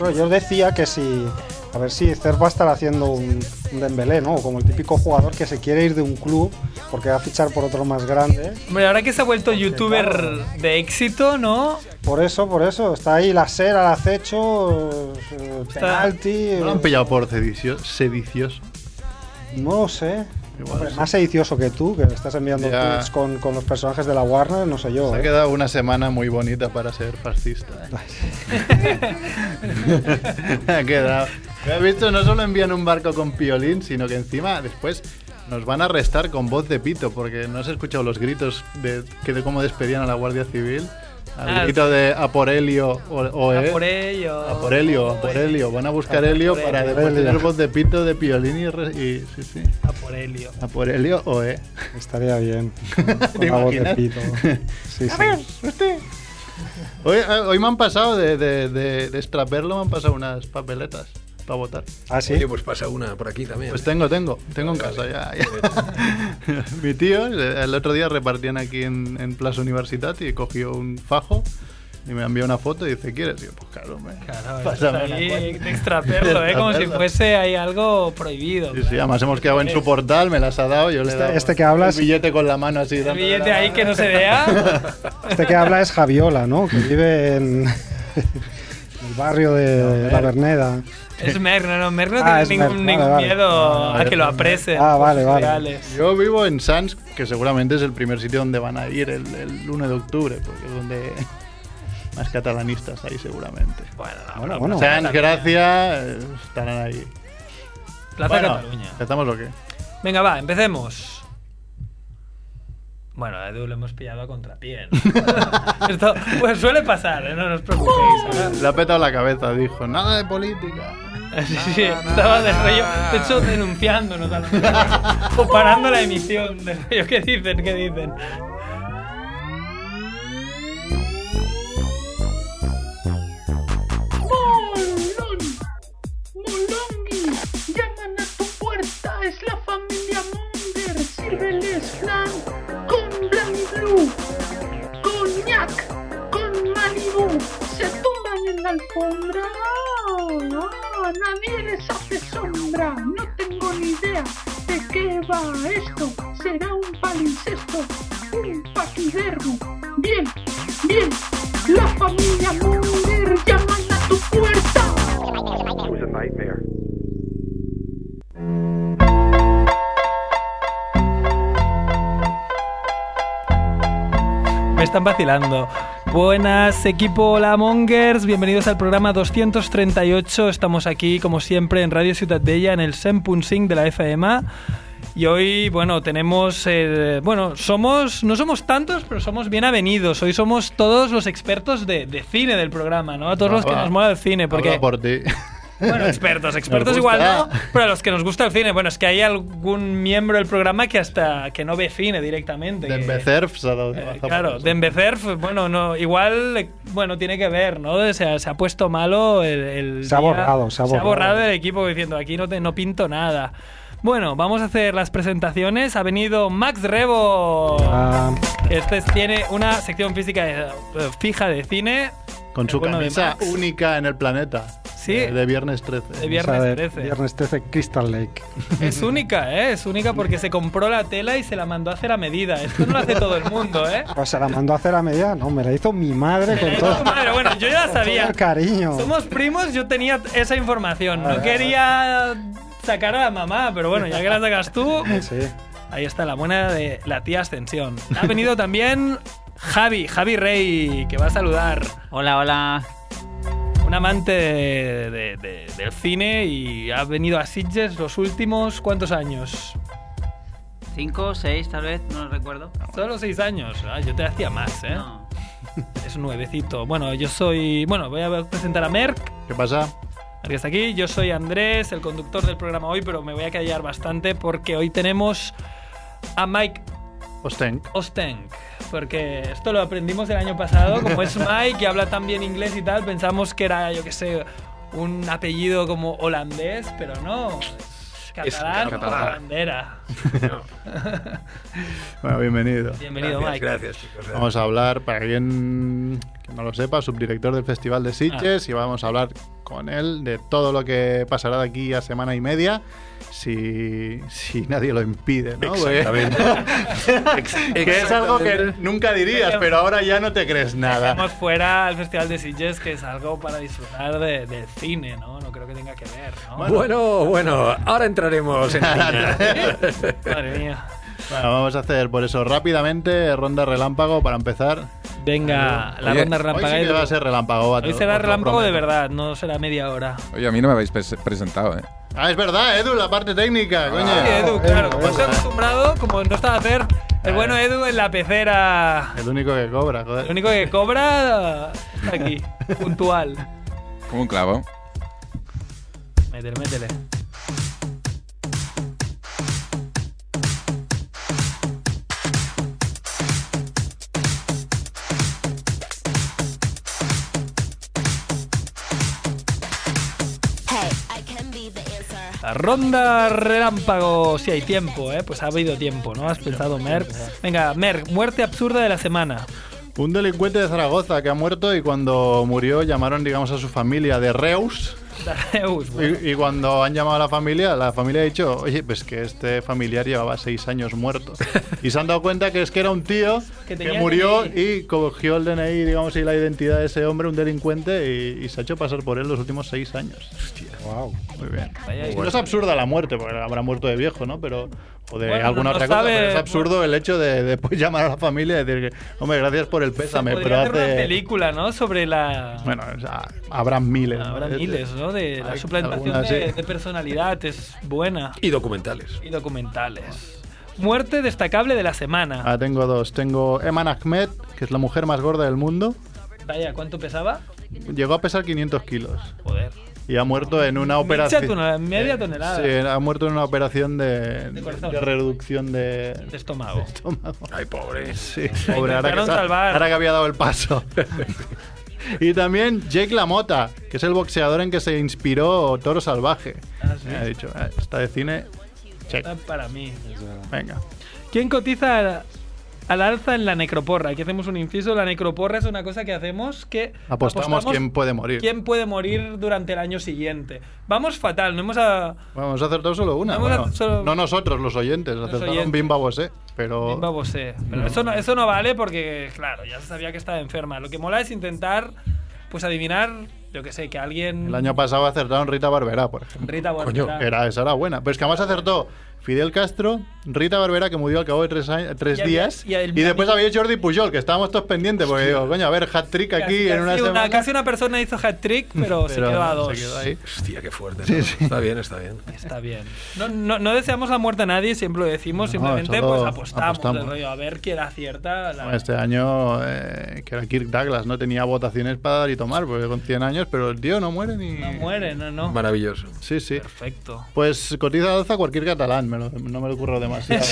Bueno, yo decía que si. A ver si Cerf va a estar haciendo un, un Dembélé, ¿no? Como el típico jugador que se quiere ir de un club porque va a fichar por otro más grande. Hombre, ahora que se ha vuelto youtuber de éxito, ¿no? Por eso, por eso. Está ahí la SER al acecho, eh, penalti. ¿No lo han eh, pillado por sedicio- sedicioso? No lo sé. Igual Hombre, sí. más sedicioso que tú, que estás enviando tweets con, con los personajes de la Warner, no sé yo. Se ha ¿eh? quedado una semana muy bonita para ser fascista. ¿eh? ha quedado. Me has visto, no solo envían un barco con piolín, sino que encima después nos van a arrestar con voz de pito, porque no has escuchado los gritos de, que de cómo despedían a la Guardia Civil. Al Ah, grito de a por Helio o, o, A eh, por ello. a por Helio, a por Helio. Van a buscar Helio para después tener voz de pito de piolín y, re- y- sí, sí. A por Helio. A por Helio o eh. Estaría bien. Con ¿Te la voz de imaginas? pito. Sí, sí. Hoy, eh, hoy me han pasado de, de, de, de extraperlo, me han pasado unas papeletas para votar. Ah, sí. Oye, pues pasa una por aquí también. Pues tengo, tengo, tengo en casa ya. ya. Mi tío, eh, el otro día repartían aquí en, en Plaza Universitat y cogió un fajo y me envió una foto y dice, ¿quieres? Y yo, pues claro, me Claro, pásame ahí cuenta". de extraperlo, ¿eh? Como si fuese ahí algo prohibido. Sí, sí, además hemos quedado en su portal, me las ha dado, yo le he Este- dado este que hablas- el billete con la mano así. El billete la ahí que no se vea. Este que habla es Javiola, ¿no? Que vive en el barrio de La Verneda. Es Merck, no, no, Merck no Ah, tiene ningún, vale, ningún vale. miedo Ah, a que lo apresen. Ah, vale, vale. Yo vivo en Sans, que seguramente es el primer sitio donde van a ir el, el 1 de octubre, porque es donde más catalanistas hay seguramente. Bueno, no, Bueno, no, bueno. Sans, Gracia, estarán ahí. Plaza Bueno, Cataluña. ¿Empezamos o qué? Venga, va, empecemos. Bueno, a Edu lo hemos pillado a contrapié. ¿no? Esto pues suele pasar, ¿eh? no os preocupéis. ¿verdad? Le ha petado la cabeza, dijo, nada de política. Sí, sí, estaba de rollo, de hecho denunciándonos al o parando la emisión de rollo. ¿Qué dicen? ¿Qué dicen? Molón, Molongi, llaman a tu puerta, es la familia Munger, sírveles flan con Blanc Blue, coñac, con Malibu, se tumban en la alfombra, ah, nadie les hace sombra, no tengo ni idea de qué va esto, será un palincesto, un paquidermo, bien, bien, la familia Munger llaman a tu puerta. Me están vacilando. Buenas, equipo La Mongers. Bienvenidos al programa 238. Estamos aquí, como siempre, en Radio Ciudad Bella, en el 100.5 de la FM. Y hoy, bueno, tenemos. eh, bueno, somos. No somos tantos, pero somos bien avenidos. Hoy somos todos los expertos de, de cine del programa, ¿no? A todos los que va. nos mola el cine. Porque. Por ti. Bueno, expertos, expertos igual no, pero a los que nos gusta el cine, bueno, es que hay algún miembro del programa que hasta que no ve cine directamente. que- Dembecerf se ha dado de eh, claro. Dembecerf, bueno, no, igual, bueno, tiene que ver, ¿no? Se ha, se ha puesto malo el, el Se ha día- borrado, se ha borrado. el equipo diciendo aquí no, te, no pinto nada. Bueno, vamos a hacer las presentaciones. Ha venido Max Rebo. Ah, Este es- tiene una sección física de- eh, fija de cine. Con su bueno de camisa única en el planeta. Sí. De, de viernes 13. De viernes esa de 13. Viernes 13 Crystal Lake. Es única, ¿eh? Es única porque se compró la tela y se la mandó a hacer a medida. Esto no lo hace todo el mundo, ¿eh? O sea, la mandó a hacer a medida. No, me la hizo mi madre con todo, Madre, bueno, yo ya todo sabía. el cariño. Somos primos, yo tenía esa información. No quería sacar a la mamá, pero bueno, ya que la sacas tú, Sí. ahí está la buena de la tía Ascensión. Ha venido también Javi, Javi Rey, que va a saludar. Hola, hola. Un amante de- de- de- del cine y ha venido a Sitges los últimos, ¿cuántos años? Cinco, seis, tal vez, no lo recuerdo. Solo seis años. Ah, yo te hacía más, ¿eh? No. Es un nuevecito. Bueno, yo soy. Bueno, voy a presentar a Merck. ¿Qué pasa? Merck está aquí. Yo soy Andrés, el conductor del programa hoy, pero me voy a callar bastante porque hoy tenemos a Mike Ostenk. Ostenk. Porque esto lo aprendimos el año pasado. Como es Mike y habla tan bien inglés y tal, pensamos que era, yo qué sé, un apellido como holandés, pero no. Es catalán Es catalán. bandera. No, Bueno, bienvenido. Bienvenido, gracias, Mike. gracias, chicos. Vamos a hablar para alguien que no lo sepa, subdirector del Festival de Sitges, y vamos a hablar con él de todo lo que pasará de aquí a semana y media, si, si nadie lo impide, ¿no? Porque- Exactamente. que es algo que nunca dirías, pero ahora ya no te crees nada. Vamos fuera al Festival de Sitges, que es algo para disfrutar de- del cine, ¿no? No creo que tenga que ver, ¿no? Bueno, bueno, ahora entraremos en harina. Madre mía. Bueno, vamos a hacer por eso rápidamente ronda relámpago para empezar. Venga, la Oye, ronda Hoy sí relámpago. que va a ser relámpago. Hoy será relámpago de verdad, no será media hora. Oye, a mí no me habéis pres- presentado, ¿eh? Ah, es verdad, Edu, la parte técnica, coño. Sí, Edu, claro, como estoy Edu. acostumbrado, como no estaba a hacer el Eh. bueno Edu en la pecera. El único que cobra, joder. El único que cobra está aquí, puntual. Como un clavo. Métele, métele. Ronda relámpago, si hay tiempo, ¿eh? Pues ha habido tiempo, ¿no? Has pensado, Merck. Venga, Merck, muerte absurda de la semana. Un delincuente de Zaragoza que ha muerto y cuando murió llamaron, digamos, a su familia de Reus. Bueno. Y, y cuando han llamado a la familia, la familia ha dicho, oye, pues que este familiar llevaba seis años muerto. Y se han dado cuenta que es que era un tío Que que, murió DNI. y cogió el DNI, digamos, y la identidad de ese hombre, un delincuente, y, y se ha hecho pasar por él los últimos seis años. Wow. Muy bien. No es absurda la muerte, porque habrá muerto de viejo, ¿no? Pero, o de Bueno, alguna no otra sabe- cosa. Pero es absurdo el hecho de después llamar a la familia y decir que, hombre, gracias por el Se pésame, podría pero hacer una hace. película, ¿no? Sobre la... Bueno, o sea, habrá miles. ¿no? Habrá De- miles, ¿no? De la hay suplantación algunas, de, sí. de personalidad es buena. Y documentales. Y documentales. Muerte destacable de la semana. Ah, tengo dos. Tengo Eman Ahmed, que es la mujer más gorda del mundo. Vaya, ¿cuánto pesaba? Llegó a pesar 500 kilos. Joder. Y ha muerto en una operación. media tonelada. Sí, ha muerto en una operación de, De corazón. de reducción de. De estómago. estómago. Ay, pobre. Sí, pobre, ahora que, ahora que había dado el paso. y también Jake LaMotta, que es el boxeador en que se inspiró Toro Salvaje. Ah, sí. Me ha dicho, "Eh, está de cine. Check. Está para mí. Venga. ¿Quién cotiza al, al alza en la necroporra? Aquí hacemos un inciso. La necroporra es una cosa que hacemos que Apostamos quién puede morir. quién puede morir durante el año siguiente. Vamos fatal, no hemos a... Vamos a acertar solo una. Bueno, solo- No nosotros, los oyentes. acertaron oyentes. Bimba Bosé. Pero. Bimba Bosé. Pero eso no, eso no vale porque, claro, ya se sabía que estaba enferma. Lo que mola es intentar, pues adivinar, yo que sé, que alguien... El año pasado acertaron Rita Barberá, por ejemplo. Rita Coño, Barberá. Era, esa era buena. Pero es que además acertó Fidel Castro, Rita Barberá, que murió al cabo de tres, años- tres Y había- días. y después había Jordi Pujol, que estábamos todos pendientes. Porque digo, coño, a ver, hat-trick aquí Casi- en una casi semana. casi una persona hizo hat-trick, pero, se Pero quedó a se dos. quedó ahí. Hostia, qué fuerte. ¿no? Está bien, está bien. Está bien. No, no, no deseamos la muerte a nadie, siempre lo decimos, No, simplemente pues apostamos, apostamos. rollo, a ver quién acierta. la- Este año, eh, que era Kirk Douglas, no tenía votaciones para dar y tomar, porque con 100 años, pero el tío no muere ni. No muere, no, no. Maravilloso. Sí, sí. Perfecto. Pues cotiza alza cualquier catalán, me lo- no me lo ocurro demasiado.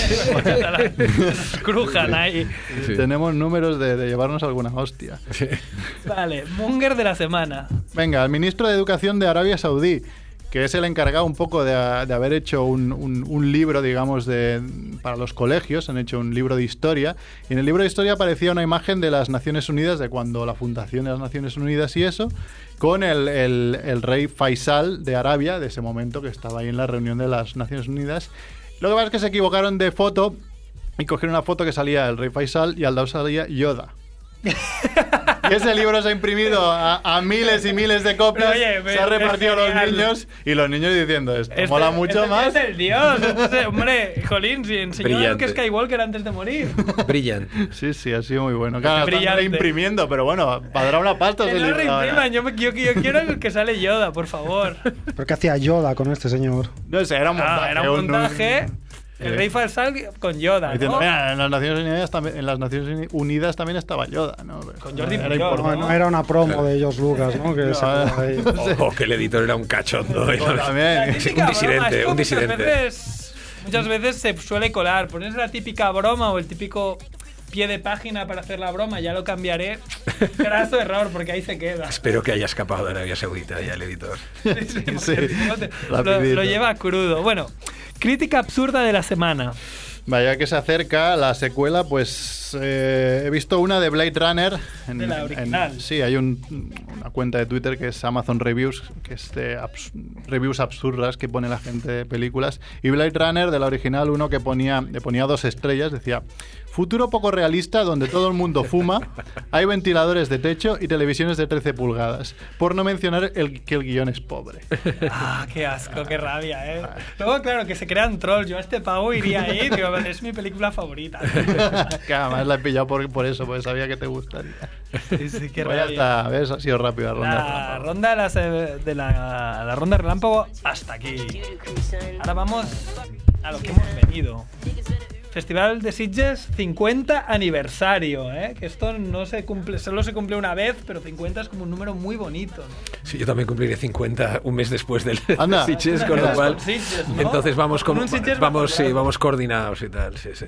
Crujan ahí. Sí. Tenemos números de, de llevarnos alguna hostia. Vale, Munger de la semana. Venga, el ministro de Educación de Arabia Saudí, que es el encargado un poco de, haber hecho un, libro, digamos, de, para los colegios, han hecho un libro de historia, y en el libro de historia aparecía una imagen de las Naciones Unidas, de cuando la fundación de las Naciones Unidas y eso, con el rey Faisal de Arabia, de ese momento que estaba ahí en la reunión de las Naciones Unidas. Lo que pasa es que se equivocaron de foto y cogieron una foto que salía el rey Faisal y al lado salía Yoda. Y ese libro se ha imprimido a, a miles y miles de copias, Pero, oye, se ha repartido a los genial. niños y los niños diciendo esto Este- mola mucho este más. Es el dios. este- hombre, Jolín, si enseñó a. Luke Skywalker antes de morir. Brillante. Sí, sí, ha sido muy bueno. Claro, están Brillante. reimprimiendo, pero bueno, padrá una pasta Que ese no libro reimpriman, yo, yo, yo quiero el que sale Yoda, por favor. ¿Pero qué hacía Yoda con este señor? No sé, era un montaje. Ah, era un montaje. El Sí. rey Faisal con Yoda, Diciendo, ¿no? "Mira, en las Naciones Unidas también, en las Naciones Unidas también estaba Yoda, ¿no? Con Jordi Era. No, no era una promo de George Lucas, ¿no? Que se. Ojo, que el editor era un cachondo. y no- La También. un disidente, un muchas disidente. Veces, muchas veces se suele colar. Pones la típica broma o el típico pie de página para hacer la broma, ya lo cambiaré. Graso error, porque ahí se queda. Espero que haya escapado de Arabia Saudita ya el editor. Sí, sí, Sí, lo, lo lleva crudo. Bueno, crítica absurda de la semana. Vaya que se acerca la secuela, pues eh, he visto una de Blade Runner. De la original. sí, hay un- una cuenta de Twitter que es Amazon Reviews, que es de abs- reviews absurdas que pone la gente de películas. Y Blade Runner, de la original, uno que ponía, le ponía dos estrellas, decía, futuro poco realista donde todo el mundo fuma, hay ventiladores de techo y televisiones de 13 pulgadas. Por no mencionar el, que el guion es pobre. Ah, qué asco, qué rabia, ¿eh? Luego, claro, que se crean trolls. Yo a este pavo iría ahí, digo, es mi película favorita. que además la he pillado por, por eso, porque sabía que te gustaría. Sí, qué ya rabia. está, ¿ves? Ha sido rápida la ronda. La ronda de, las, eh, de la, la ronda relámpago hasta aquí. Ahora vamos a lo que hemos venido. Festival de Sitges 50 aniversario, ¿eh? Que esto no se cumple, solo se cumple una vez, pero 50 es como un número muy bonito. ¿no? Sí, yo también cumpliré 50 un mes después del Anda. Sitges, con lo Con cual. Sitges, ¿no? Entonces vamos Con Sitges Vamos, sí, vamos coordinados y tal, sí, sí.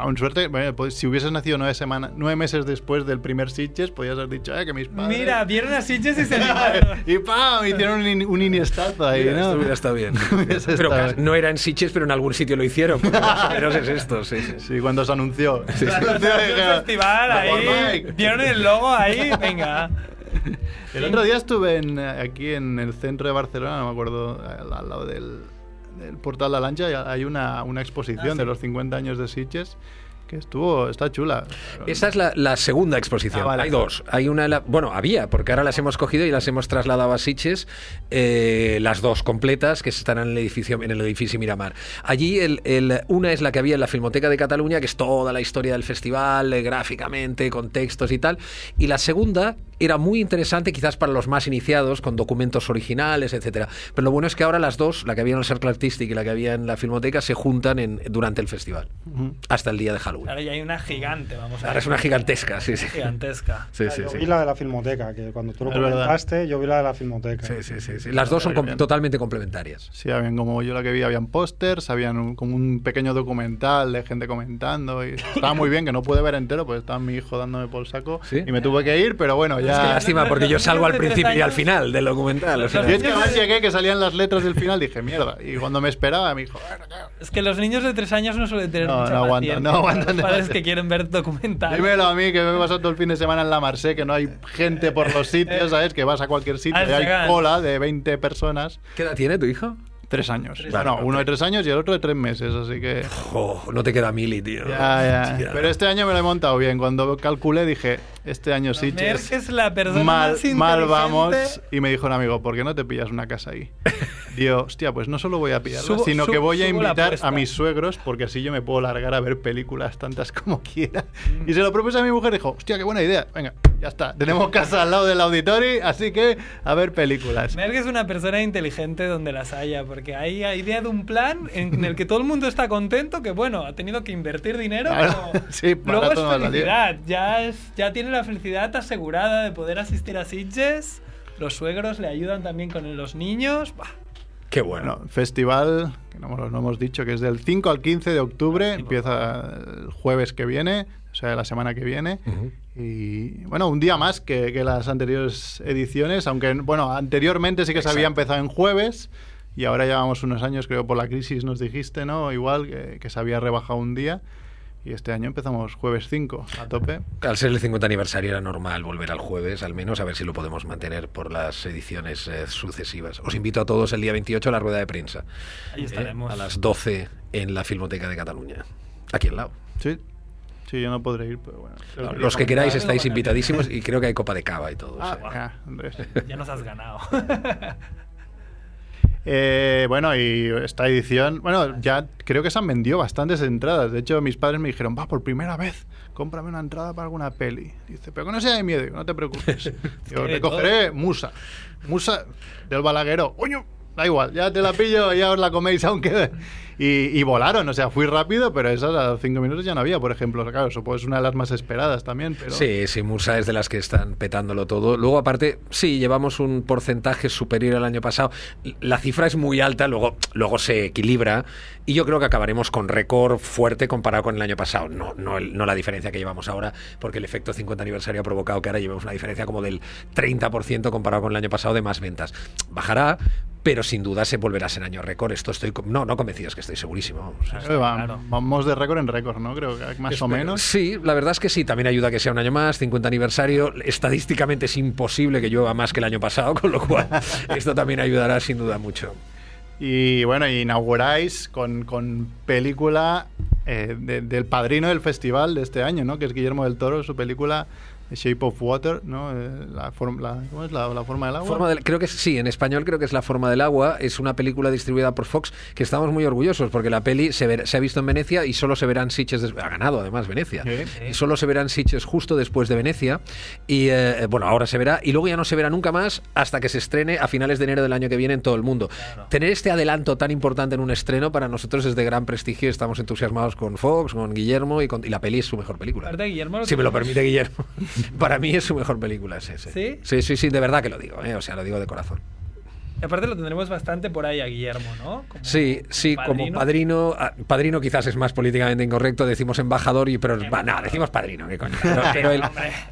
Aún suerte, bueno, pues, si hubieses nacido nueve, semanas, nueve meses después del primer Sitges, podías haber dicho, eh, que mis padres... Mira, vieron a Sitges y se y ¡pam! Hicieron un, in- un iniestazo ahí, Mira, ¿no? esto hubiera estado bien. Pero casi- no era en Sitges, pero en algún sitio lo hicieron. porque Más o menos es esto, sí, sí. Sí, cuando se anunció. Se Cuando anunció, el festival "Por ahí, Mike". vieron el logo ahí, venga. El otro día estuve en, aquí en el centro de Barcelona, no me acuerdo, al, al lado del, del portal La Lancha, hay una, una exposición Ah, sí. de los 50 años de Sitges que estuvo, está chula. Esa es la, la segunda exposición. Ah, vale. Hay dos. Hay una, en la- bueno, había, porque ahora las hemos cogido y las hemos trasladado a Sitges, eh, las dos completas que estarán en el edificio, en el edificio Miramar. Allí el, el- una es la que había en la Filmoteca de Cataluña, que es toda la historia del festival, eh, gráficamente, con textos y tal. Y la segunda era muy interesante, quizás para los más iniciados, con documentos originales, etcétera. Pero lo bueno es que ahora las dos, la que había en el Circle Artistic y la que había en la Filmoteca, se juntan en, durante el festival, hasta el día de Halloween. Ahora ya hay una gigante, vamos a Ahora es una gigantesca, sí, sí. Gigantesca. Sí, sí, yo sí. vi la de la filmoteca, que cuando tú lo comentaste, yo vi la de la filmoteca. Sí, sí, sí, sí. Las dos son com- totalmente complementarias. Sí, habían como yo la que vi, habían pósters, habían un- como un pequeño documental de gente comentando y estaba muy bien, que no pude ver entero, pues estaba mi hijo dándome por saco ¿Sí? y me tuve que ir, pero bueno, Qué ya... lástima, porque yo salgo al principio y al final del documental. o sea. Y es que además llegué que salían las letras del final, dije, mierda, y cuando me esperaba me dijo. Es que los niños de tres años no suelen tener No, mucha no aguantan, no aguantan Los padres que quieren ver documentales. dímelo a mí que me he pasado todo el fin de semana en la Marse, que no hay gente por los sitios, ¿sabes? Que vas a cualquier sitio y hay cola de 20 personas. ¿Qué edad tiene tu hijo? Tres años. Tres bueno, años. uno de tres años y el otro de tres meses, así que... Oh, no te queda mili, tío. Ya, ya. Ya. Pero este año me lo he montado bien. Cuando calculé dije, este año sí Merck es la persona mal, más mal vamos. Y me dijo un amigo, ¿por qué no te pillas una casa ahí? Digo, hostia, pues no solo voy a pillarla, Subo- sino su- que voy a subo invitar a mis suegros porque así yo me puedo largar a ver películas tantas como quiera. Y se lo propuse a mi mujer y dijo, hostia, qué buena idea. Venga, ya está. Tenemos casa al lado del auditorio, así que a ver películas. Merck es una persona inteligente donde las haya, porque hay idea de un plan en el que todo el mundo está contento, que bueno, ha tenido que invertir dinero, Claro, pero sí, luego es felicidad, ya, es, ya tiene la felicidad asegurada de poder asistir a Sitges, los suegros le ayudan también con los niños, bah, Qué bueno. Bueno, festival, que no, no hemos dicho, que es del 5 al 15 de octubre, empieza el jueves que viene, o sea, la semana que viene. Ujú. Y bueno, un día más que, que las anteriores ediciones, aunque bueno, anteriormente sí que se había Exacto. empezado en jueves y ahora llevamos unos años, creo por la crisis nos dijiste, ¿no? Igual que, que se había rebajado un día y este año empezamos jueves 5 a tope. Al ser el 50 aniversario era normal volver al jueves, al menos a ver si lo podemos mantener por las ediciones eh, sucesivas. Os invito a todos el día 28 a la rueda de prensa. ahí eh, estaremos. a las 12 en la Filmoteca de Cataluña. Aquí al lado. Sí, sí, yo no podré ir, pero bueno. Los que queráis estáis invitadísimos y creo que hay copa de cava y todo. Ah, Andrés. Ya nos has ganado. Eh, bueno, y esta edición, bueno, ya creo que se han vendido bastantes entradas. De hecho, mis padres me dijeron, va, por primera vez, cómprame una entrada para alguna peli. Dice, pero que no sea de miedo, no te preocupes. De te cogeré Musa. Musa del Balagueró. Coño, da igual, ya te la pillo, ya os la coméis aunque... Y, volaron, o sea, fui rápido, pero esas a cinco minutos ya no había, por ejemplo. Claro, supongo es una de las más esperadas también. Sí, sí, Mursa es de las que están petándolo todo. Luego, aparte, sí, llevamos un porcentaje superior al año pasado. La cifra es muy alta, luego, luego se equilibra y yo creo que acabaremos con récord fuerte comparado con el año pasado. No, no, no la diferencia que llevamos ahora, porque el efecto 50 aniversario ha provocado que ahora llevemos una diferencia como del 30% comparado con el año pasado de más ventas. Bajará, pero sin duda se volverá a ser año récord. Esto estoy, no, no convencido, es que estoy segurísimo. vamos. Va- Vamos de récord en récord, ¿no? Creo que más o menos. Sí, la verdad es que sí. También ayuda a que sea un año más, 50 aniversario. Estadísticamente es imposible que llueva más que el año pasado, con lo cual esto también ayudará sin duda mucho. Y bueno, inauguráis con, con película eh, de- del padrino del festival de este año, ¿no? Que es Guillermo del Toro, su película Shape of Water, ¿no? Eh, la, form- la- ¿Cómo es la, la forma del agua? Forma del- creo que es- sí, en español creo que es La forma del agua. Es una película distribuida por Fox que estamos muy orgullosos porque la peli se, ver- se ha visto en Venecia y solo se verán Sitges. Ha ganado además Venecia. Y solo se verán Sitges justo después de Venecia. Y eh, bueno, ahora se verá. Y luego ya no se verá nunca más hasta que se estrene a finales de enero del año que viene en todo el mundo. Tener este adelanto tan importante en un estreno para nosotros es de gran prestigio. Estamos entusiasmados con Fox, con Guillermo y, con- y la peli es su mejor película. Guillermo, Si me lo permite Guillermo. Para mí es su mejor película, sí, sí. ¿Sí? Sí, sí, sí, de verdad que lo digo, ¿eh? o sea, lo digo de corazón. Y aparte lo tendremos bastante por ahí a Guillermo, ¿no? Como- Sí, sí, como padrino, ah, padrino quizás es más políticamente incorrecto, decimos embajador, y pero va, no, decimos padrino, qué coño. Pero, pero él,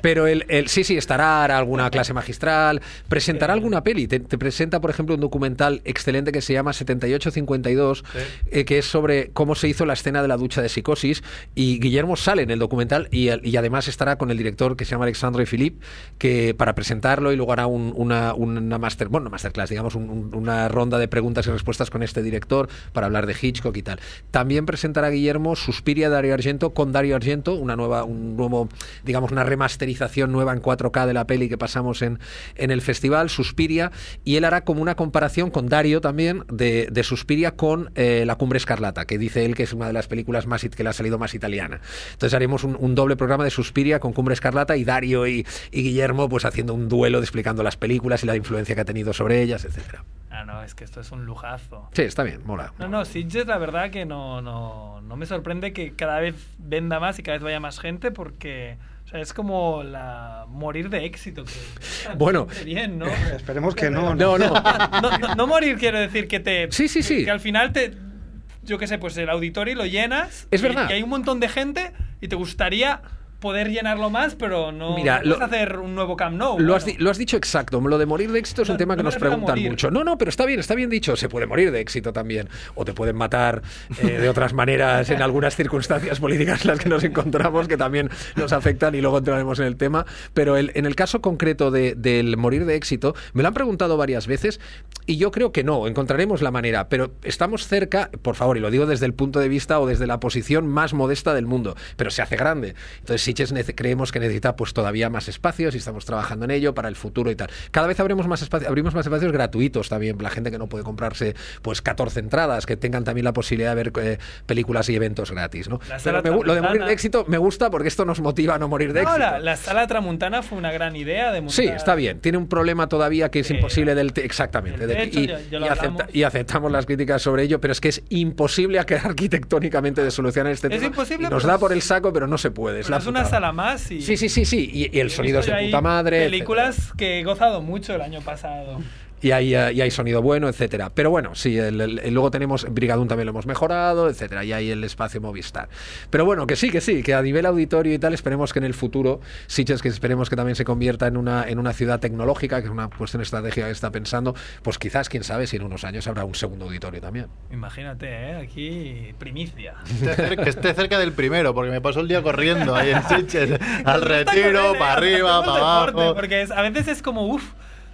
pero él- él- sí, sí, estará, hará alguna clase magistral, presentará alguna peli, te, te presenta, por ejemplo, un documental excelente que se llama 7852, eh, que es sobre cómo se hizo la escena de la ducha de psicosis, y Guillermo sale en el documental, y, y además estará con el director que se llama Alexandre Philippe, que para presentarlo y luego hará un- una, una master, bueno, no masterclass, digamos, un- un- una ronda de preguntas y respuestas con este director para hablar de Hitchcock y tal. También presentará Guillermo Suspiria Dario Argento con Dario Argento, una nueva, un nuevo, digamos, una remasterización nueva en 4K de la peli que pasamos en, en el festival, Suspiria, y él hará como una comparación con Dario también de, de Suspiria con eh, La Cumbre Escarlata, que dice él que es una de las películas más que le ha salido más italiana. Entonces haremos un, doble programa de Suspiria con Cumbre Escarlata y Dario y, Guillermo pues haciendo un duelo explicando las películas y la influencia que ha tenido sobre ellas, etcétera. Ah, no, es que esto es un lujazo. Sí, está bien, mola. No, no, Sitges, la verdad que no, no, no me sorprende que cada vez venda más y cada vez vaya más gente porque o sea, es como la morir de éxito. Que Bueno. bien, ¿no? Esperemos que no. No, no. no, no- no morir quiero decir que te... Sí, sí, sí. Que al final te... Yo qué sé, pues el auditorio lo llenas. Es y- verdad. Y, hay un montón de gente y te gustaría poder llenarlo más, pero no, Mira, lo- hacer un nuevo Camp Nou. Lo has, bueno. di- lo has dicho exacto. Lo de morir de éxito es un tema que no nos preguntan mucho. No, no, pero está bien, está bien dicho. Se puede morir de éxito también. O te pueden matar eh, de otras maneras en algunas circunstancias políticas en las que nos encontramos que también nos afectan y luego entraremos en el tema. Pero el- en el caso concreto de- del morir de éxito, me lo han preguntado varias veces y yo creo que no, encontraremos la manera. Pero estamos cerca, por favor, y lo digo desde el punto de vista o desde la posición más modesta del mundo, pero se hace grande. Entonces, Sitges creemos que necesita pues todavía más espacios y estamos trabajando en ello para el futuro y tal. Cada vez abrimos más espacios, abrimos más espacios gratuitos también, la gente que no puede comprarse pues 14 entradas, que tengan también la posibilidad de ver eh, películas y eventos gratis, ¿no? Pero me lo de morir Tramontana. de éxito me gusta porque esto nos motiva a no morir de éxito. la, la sala Tramuntana fue una gran idea de montar... Sí, está bien. Tiene un problema todavía que es Sí. imposible del te- exactamente. De- y, acepta- aceptamos las críticas sobre ello, pero es que es imposible arquitectónicamente de solucionar este Es tema. imposible, Y nos da por el saco, pero no se puede. Es, la es una sala más y... Sí, sí, sí, sí. Y, y el sonido es de puta madre. Películas que he gozado mucho el año pasado. Y hay, y hay sonido bueno, etcétera. Pero bueno, sí, el- el- el- luego tenemos Brigadún también lo hemos mejorado, etcétera, y hay el espacio Movistar. Pero bueno, que sí, que sí, que a nivel auditorio y tal, esperemos que en el futuro, Sitges, que esperemos que también se convierta en una, en una ciudad tecnológica, que es una cuestión estratégica que está pensando, pues quizás, quién sabe, si en unos años habrá un segundo auditorio también. Imagínate, ¿eh? Aquí primicia. Esté que esté cerca del primero, porque me pasó el día corriendo ahí en Sitges, al retiro, para arriba, para deporte, abajo. Porque es- a veces es como, uff,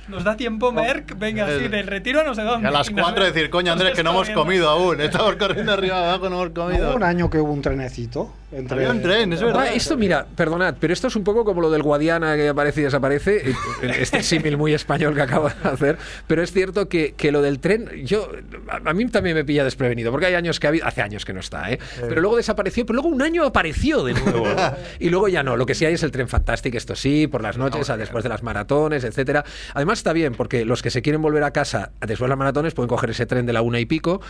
nos da tiempo, Merck, venga, así, El- del retiro a no sé dónde. Y a las Y nos 4 ve- decir, coño, Andrés, que no hemos comido aún. Estamos corriendo arriba abajo, no hemos ¿No comido. hubo un año que hubo un trenecito. Entre... Había un tren, es verdad. Ah, esto, mira, perdonad, pero esto es un poco como lo del Guadiana que aparece y desaparece, eh, este símil muy español que acabo de hacer, pero es cierto que, que lo del tren, yo, a, a mí también me pilla desprevenido, porque hay años que ha habido, hace años que no está, ¿eh? pero luego desapareció, pero luego un año apareció de nuevo, y luego ya no, lo que sí hay es el tren fantástico, esto sí, por las noches, a- después de las maratones, etcétera. Además está bien, porque los que se quieren volver a casa después de las maratones pueden coger ese tren de la una y pico,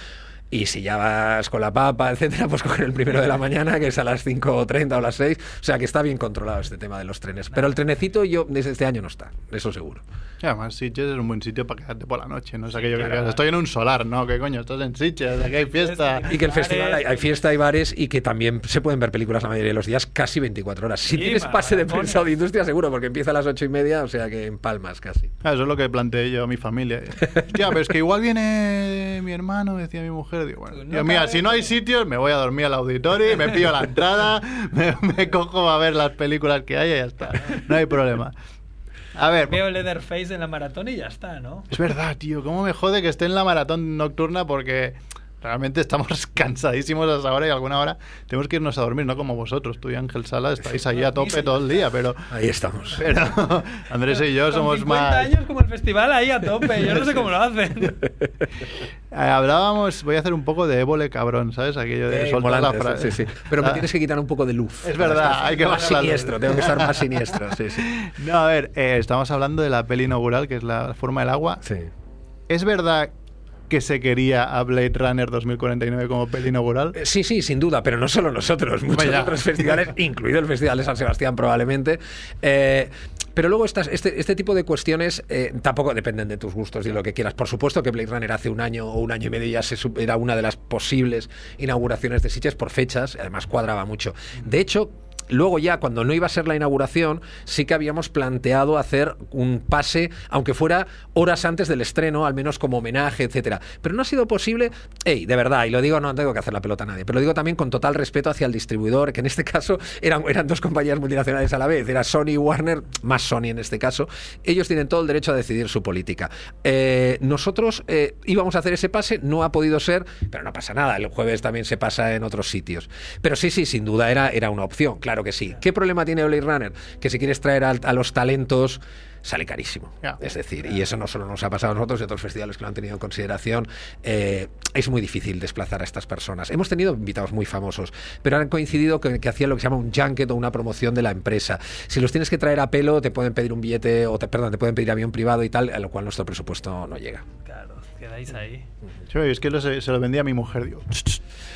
y si ya vas con la papa, etcétera, pues coger el primero de la mañana, que es a las 5.30 o las 6. O sea que está bien controlado este tema de los trenes. Pero el trenecito yo desde este año no está, eso seguro. Y además, Sitges es un buen sitio para quedarte por la noche. No es aquello que claro. estoy en un solar, ¿no? ¿Qué coño? Estás en Sitges, aquí hay fiesta. Y que el festival hay, hay fiesta y bares y que también se pueden ver películas la mayoría de los días casi 24 horas. Si Sí, tienes pase de prensa o de industria, seguro, porque empieza a las 8 y media, o sea que en palmas casi. Eso es lo que planteé yo a mi familia. Ya, pero es que igual viene mi hermano, decía mi mujer, dinero. Digo, bueno, mira, cabe. si no hay sitios, me voy a dormir al auditorio, me pillo la entrada, me, me cojo a ver las películas que hay y ya está. No hay problema. A ver, Veo Leatherface en la maratón y ya está, ¿no? es verdad, tío, cómo me jode que esté en la maratón nocturna porque realmente estamos cansadísimos a esa hora y alguna hora tenemos que irnos a dormir, no como vosotros. Tú y Ángel Sala estáis ahí a tope todo el día, pero, Ahí estamos. pero Andrés y yo Con somos 50 más... años como el festival ahí a tope. Yo no sé cómo lo hacen. Eh, hablábamos, voy a hacer un poco de ébole cabrón, ¿sabes? Aquello de Eh, soltar la frase. sí, sí. Pero me Ah, tienes que quitar un poco de luz. Es verdad, estar hay que más siniestro, tengo que estar más siniestro, sí, sí. No, a ver, eh, estamos hablando de la peli inaugural, que es la forma del agua. Sí. ¿Es verdad que se quería a Blade Runner 2049 como peli inaugural? Eh, Sí, sí, sin duda, pero no solo nosotros, muchos Vaya. otros festivales, incluido el Festival de San Sebastián probablemente. Eh, pero luego estas, este, este tipo de cuestiones eh, tampoco dependen de tus gustos y de lo que quieras. Por supuesto que Blade Runner hace un año o un año y medio ya se, era una de las posibles inauguraciones de Sitges por fechas, además cuadraba mucho. De hecho, Luego ya, cuando no iba a ser la inauguración, sí que habíamos planteado hacer un pase, aunque fuera horas antes del estreno, al menos como homenaje, etcétera. Pero no ha sido posible, ey, de verdad, y lo digo, no tengo que hacer la pelota a nadie, pero lo digo también con total respeto hacia el distribuidor, que en este caso eran, eran dos compañías multinacionales a la vez, era Sony y Warner, más Sony en este caso. Ellos tienen todo el derecho a decidir su política. Eh, nosotros eh, íbamos a hacer ese pase, no ha podido ser, pero no pasa nada, el jueves también se pasa en otros sitios. Pero sí, sí, sin duda era, era una opción, claro que sí. ¿Qué problema tiene Blade Runner? Que si quieres traer a, a los talentos sale carísimo. Es decir, y eso no solo nos ha pasado a nosotros y a otros festivales que lo han tenido en consideración, eh, es muy difícil desplazar a estas personas. Hemos tenido invitados muy famosos, pero han coincidido que, que hacían lo que se llama un junket o una promoción de la empresa. Si los tienes que traer a pelo, te pueden pedir un billete, o te, perdón, te pueden pedir avión privado y tal, a lo cual nuestro presupuesto no llega. Claro, quedáis ahí. Sí, es que lo se, se lo vendía a mi mujer, digo.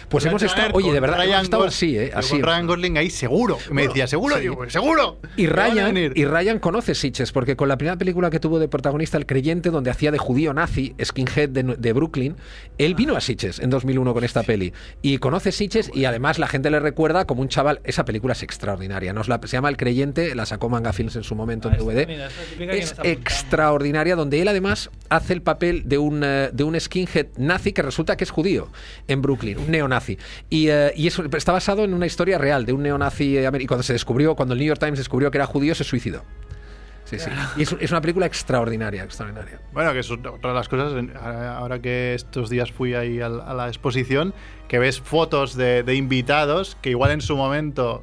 Pues hemos estado, oye, de verdad, Ryan hemos estado así, ¿eh? digo, Así. Con Ryan Gosling ahí seguro. Me decía, ¿seguro? sí. Digo, "Pues ¿seguro? Y Ryan, venir". y Ryan conoce Sitges, porque con la primera película que tuvo de protagonista, El Creyente, donde hacía de judío nazi, skinhead de, de Brooklyn, él vino a Sitges en 2001 con esta peli. Y conoce Sitges y además la gente le recuerda como un chaval. Esa película es extraordinaria. Nos la, se llama El Creyente, la sacó Manga Films en su momento Ah, en DVD. mira, que Es extraordinaria, donde él además hace el papel de un, eh, de un skinhead nazi que resulta que es judío en Brooklyn, un neonazi. Y, eh, y eso está basado en una historia real de un neonazi eh, y cuando se descubrió, cuando el New York Times descubrió que era judío, se suicidó. Sí, sí. Y es, es una película extraordinaria, extraordinaria. Bueno, que es otra de las cosas, ahora que estos días fui ahí a, la exposición, que ves fotos de, de invitados que igual en su momento,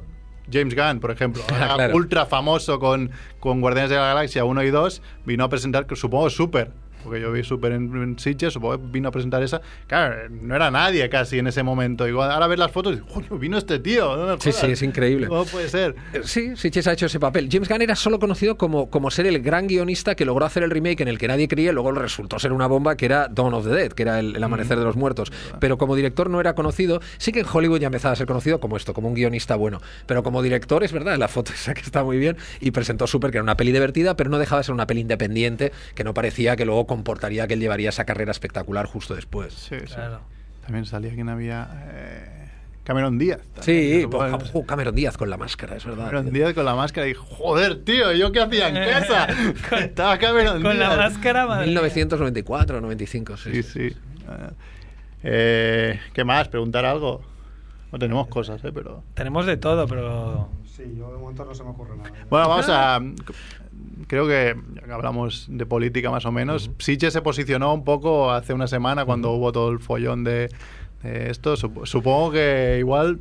James Gunn, por ejemplo, Claro. ultra famoso con, con Guardianes de la Galaxia 1 y 2, vino a presentar, supongo, Super. Porque yo vi Super en, en Sitges, supongo que vino a presentar esa. Claro, no era nadie casi en ese momento. Igual, ahora ves las fotos y "Coño, vino este tío. no Sí, jodas". sí, es increíble. ¿Cómo puede ser? Eh, Sí, Sitges ha hecho ese papel. James Gunn era solo conocido como, como ser el gran guionista que logró hacer el remake en el que nadie creía y luego resultó ser una bomba que era Dawn of the Dead, que era el, el amanecer de los muertos. Pero como director no era conocido. Sí que en Hollywood ya empezaba a ser conocido como esto, como un guionista bueno. Pero como director, es verdad, la foto esa que está muy bien y presentó Super, que era una peli divertida, pero no dejaba de ser una peli independiente que no parecía que luego comportaría que él llevaría esa carrera espectacular justo después. Sí, sí. Claro. También salía quien había. eh, Cameron Díaz. Sí, pues, oh, Cameron Díaz con la máscara, es verdad. Cameron Díaz con la máscara y joder, tío, ¿yo qué hacía en casa? Con- Estaba Cameron Con la Díaz. máscara, madre mía. 1994 o 95, sí. Sí, sí. Eh, ¿Qué más? ¿Preguntar algo? No tenemos cosas, ¿eh? Pero... Tenemos de todo, pero. Sí, yo de momento no se me ocurre nada. Bueno, vamos a... Creo que hablamos de política más o menos. Siche se posicionó un poco hace una semana cuando hubo todo el follón de, de esto. Sup- Supongo que igual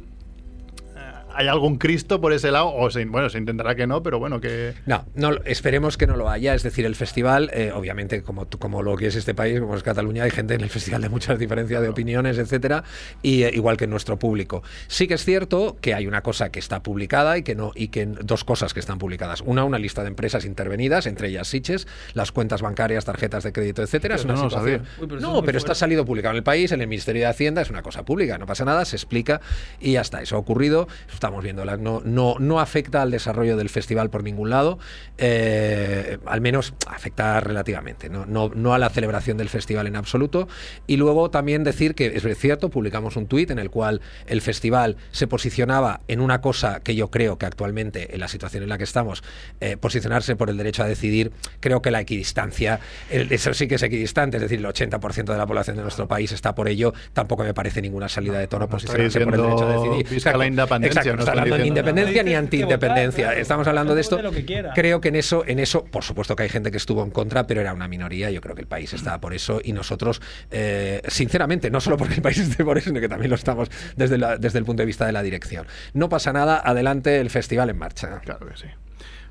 hay algún Cristo por ese lado. O se, bueno, se intentará que no, pero bueno, que... No, no, esperemos que no lo haya. Es decir, el festival, eh, obviamente, como, tú- como lo que es este país, como es Cataluña, hay gente en el festival de muchas diferencias de opiniones, etcétera, y eh, igual que en nuestro público. Sí que es cierto que hay una cosa que está publicada y que no, y que dos cosas que están publicadas. Una, una lista de empresas intervenidas, entre ellas Siches, las cuentas bancarias, tarjetas de crédito, etcétera. Es Eso una no lo situación-. Uy, pero es no, pero está salido publicado en el país, en el Ministerio de Hacienda, es una cosa pública, no pasa nada, se explica y ya está. Eso ha ocurrido. Estamos viéndolas. No, no, no afecta al desarrollo del festival por ningún lado, eh, al menos afecta relativamente, ¿no? No, no a la celebración del festival en absoluto. Y luego también decir que es cierto, publicamos un tuit en el cual el festival se posicionaba en una cosa que yo creo que actualmente, en la situación en la que estamos, eh, posicionarse por el derecho a decidir, creo que la equidistancia, el- eso sí que es equidistante, es decir, el 80% de la población de nuestro país está por ello, tampoco me parece ninguna salida de tono posicionarse por el derecho a decidir. exacto, no está hablando ni independencia ni anti-independencia. Estamos hablando de esto. Creo que en eso, en eso, por supuesto que hay gente que estuvo en contra, pero era una minoría. Yo creo que el país estaba por eso y nosotros, eh, sinceramente, no solo porque el país esté por eso, sino que también lo estamos desde, la- desde el punto de vista de la dirección. No pasa nada, adelante el festival en marcha. Claro que sí.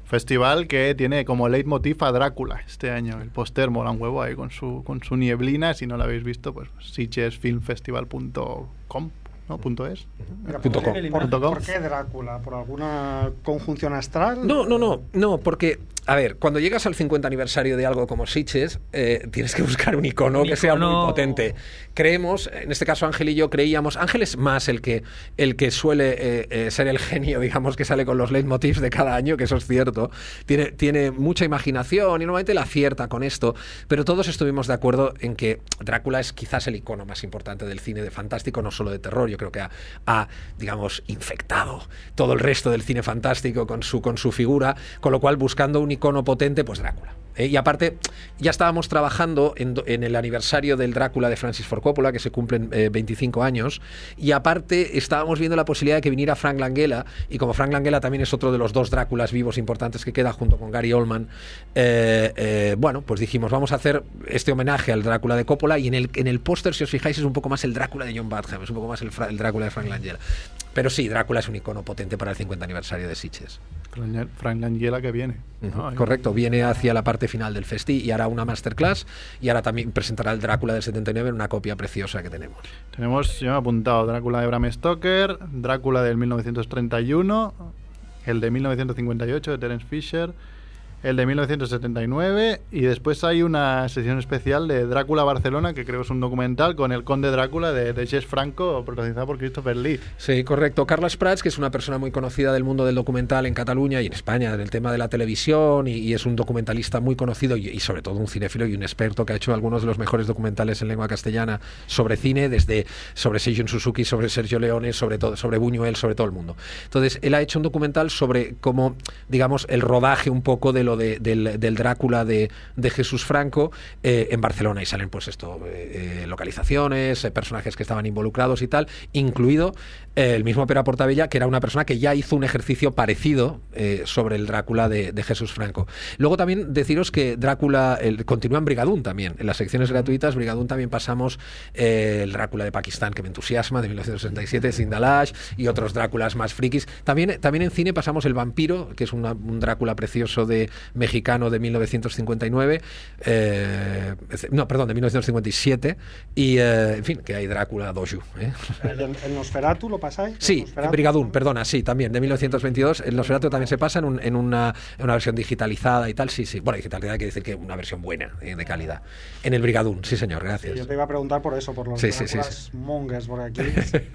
Festival que tiene como leitmotiv a Drácula este año. El póster mola un huevo ahí con su, con su nieblina. Si no lo habéis visto, pues sitgesfilmfestival.com, ¿no? Punto es. Mira, Punto ¿por, com. por- com. por qué Drácula? ¿Por alguna conjunción astral? No, no, no, no, porque, a ver, cuando llegas al 50 aniversario de algo como Sitges, eh, tienes que buscar un icono Un que sea muy potente. Creemos, en este caso Ángel y yo creíamos, Ángel es más el que, el que suele eh, eh, ser el genio, digamos, que sale con los leitmotivs de cada año, que eso es cierto. Tiene, tiene mucha imaginación y normalmente la acierta con esto, pero todos estuvimos de acuerdo en que Drácula es quizás el icono más importante del cine de fantástico, no solo de terror. Yo creo que ha, ha, digamos, infectado todo el resto del cine fantástico con su, con su figura, con lo cual buscando un icono potente, pues Drácula. ¿eh? Y aparte, ya estábamos trabajando en, el aniversario del Drácula de Francis Ford Coppola, que se cumplen eh, 25 años, y aparte estábamos viendo la posibilidad de que viniera Frank Langella, y como Frank Langella también es otro de los dos Dráculas vivos importantes que queda junto con Gary Oldman, eh, eh, bueno, pues dijimos, vamos a hacer este homenaje al Drácula de Coppola, y en el, en el póster, si os fijáis, es un poco más el Drácula de John Badham, es un poco más el Drácula de Frank Langella. Pero sí, Drácula es un icono potente para el 50 aniversario de Sitges. Frank Langella que viene. Correcto, viene hacia la parte final del festi y hará una masterclass y ahora también presentará el Drácula del 79 en una copia preciosa que tenemos. Tenemos, yo me he apuntado, Drácula de Bram Stoker, Drácula del 1931, el de 1958 de Terence Fisher, el de 1979 y después hay una sesión especial de Drácula Barcelona que creo es un documental con el conde Drácula de, de Jess Franco protagonizado por Christopher Lee. Sí, correcto. Carles Prats, que es una persona muy conocida del mundo del documental en Cataluña y en España, en el tema de la televisión, y, es un documentalista muy conocido y, sobre todo un cinéfilo y un experto que ha hecho algunos de los mejores documentales en lengua castellana sobre cine, desde sobre Seijun Suzuki, sobre Sergio Leone, sobre todo, sobre Buñuel, sobre todo el mundo. Entonces, él ha hecho un documental sobre cómo, digamos, el rodaje un poco de de- del, del Drácula de, de Jesús Franco eh, en Barcelona y salen pues esto, eh, eh, localizaciones, personajes que estaban involucrados y tal, incluido el mismo Pera Portabella, que era una persona que ya hizo un ejercicio parecido sobre el Drácula de, de Jesús Franco. Luego también deciros que Drácula el- continúa en Brigadún también, en las secciones gratuitas Brigadún también pasamos el Drácula de Pakistán que me entusiasma de 1967, Sindalash y otros Dráculas más frikis. También, también en cine pasamos el Vampiro, que es una- un Drácula precioso de mexicano de 1959, eh, no, perdón, de 1957 y eh, en fin, que hay Drácula Doju. ¿eh? ¿El, el Nosferatu lo pasáis? Sí. Brigadún, perdona, sí, también, de 1922. El Nosferatu también se pasa en, un- en una, en una versión digitalizada y tal, sí, sí. Bueno, digitalizada quiere decir que una versión buena, eh, de calidad. En el Brigadún, sí, señor, Sí, gracias. Yo te iba a preguntar por eso, por los Sí, sí, sí, Dráculas mongers, porque aquí,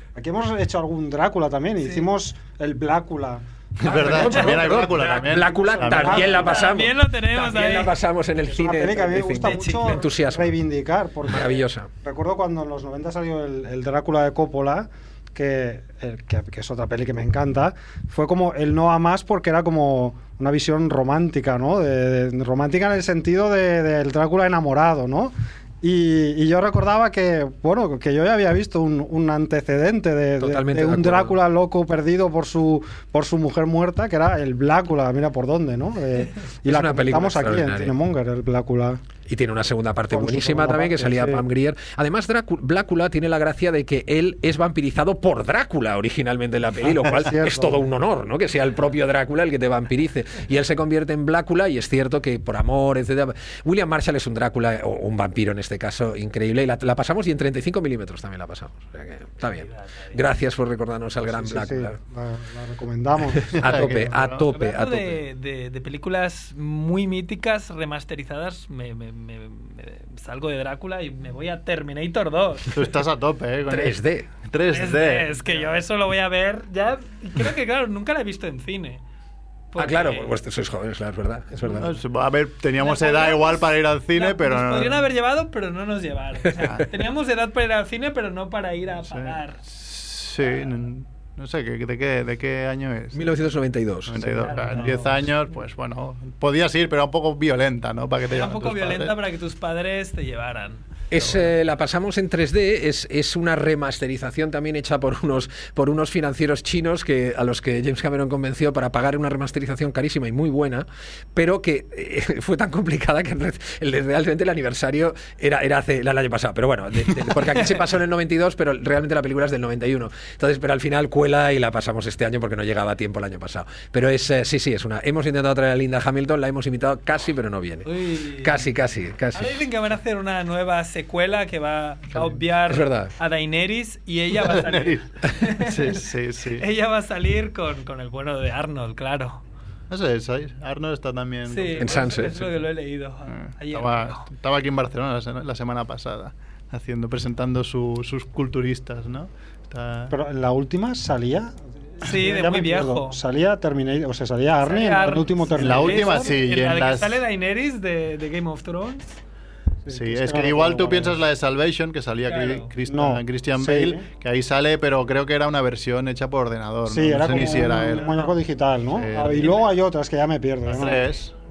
aquí hemos hecho algún Drácula también, hicimos el Blácula. Es verdad, también hay Drácula también. Blácula también la pasamos. También lo tenemos También ahí. la pasamos en el Es una cine. que a mí me gusta de mucho entusiasmo. reivindicar. Porque Maravillosa. Recuerdo cuando en los 90 salió el, el Drácula de Coppola, que, el- que, que es otra peli que me encanta, fue como el no a más porque era como una visión romántica, ¿no? De- de- romántica en el sentido de- del Drácula enamorado, ¿no? Y, y yo recordaba que, bueno, que yo ya había visto un, un antecedente de, un. Drácula loco perdido por su por su mujer muerta, que era el Blácula, mira por dónde, ¿no? Eh, y Es la comentamos aquí en. Cinemonger, el Blácula. Y tiene una segunda parte Con buenísima segunda también, que salía sí. Pam Grier. Además, Drácula, Blácula tiene la gracia de que él es vampirizado por Drácula originalmente en la peli, lo cual cierto. es todo un honor, ¿no? Que sea el propio Drácula el que te vampirice. Y él se convierte en Blácula y es cierto que por amor, etcétera. William Marshall es un Drácula, o un vampiro en este caso, increíble. Y la, la pasamos y en 35 milímetros también la pasamos. O sea que está bien. Gracias por recordarnos al gran Sí, sí, sí, Blácula. la, la recomendamos. A tope, a tope, a Hablando tope. de, de- de películas muy míticas remasterizadas, me, me- me- me salgo de Drácula y me voy a Terminator 2. Tú estás a tope, ¿eh? con 3D. 3D. Es que yo eso lo voy a ver ya. Creo que, claro, nunca la he visto en cine. Ah, Porque- claro, pues sois jóvenes, claro, es verdad. Es verdad. A ver, teníamos La edad podríamos- igual para ir al cine, la- pero nos no. podrían haber llevado, pero no nos llevaron. O sea, teníamos edad para ir al cine, pero no para ir a pagar. Sí, n- no sé, ¿qué- ¿de qué, de qué año es? 1992. 92. claro, claro, en no. 10 años, pues bueno, podías ir, pero era un poco violenta, ¿no? Para que te Era un poco violenta padres. para que tus padres te llevaran. Es, eh, la pasamos en 3D, es, es una remasterización también hecha por unos, por unos financieros chinos que, a los que James Cameron convenció para pagar una remasterización carísima y muy buena, pero que eh, fue tan complicada que realmente el aniversario era, era hace, el año pasado. Pero bueno, de- de- porque aquí se pasó en el 92, pero realmente la película es del 91. Entonces, pero al final cuela y la pasamos este año porque no llegaba a tiempo el año pasado. Pero es, eh, sí, sí, es una. Hemos intentado traer a Linda Hamilton, la hemos invitado casi, pero no viene. Uy. Casi, casi, casi. Ahora dicen que van a hacer una nueva secuela que va, a obviar a Daenerys y ella va a salir. Sí, sí, sí. ella va a salir con, con el bueno de Arnold, claro. No sé. Arnold está también. Sí, En Sunset, es lo que lo he leído Eh, ayer. Estaba, estaba aquí en Barcelona la, se- la semana pasada, haciendo, presentando su- sus culturistas, ¿no? Está- Pero en la última salía. Sí, de Ya muy viejo. Salía Terminator, o sea, salía Arnie Sale en el último En la Terminator. última, sí, y En la en de que las- sale Daenerys de, de Game of Thrones. Sí, es es que igual tú piensas la de Salvation, que salía Claro. Cri- Christian, No, Christian sí. Bale, que ahí sale, pero creo que era una versión hecha por ordenador. Sí, ¿no? No era sé como ni si era un él. muñeco digital, ¿no? Sí. Ah, y luego hay otras que ya me pierdo.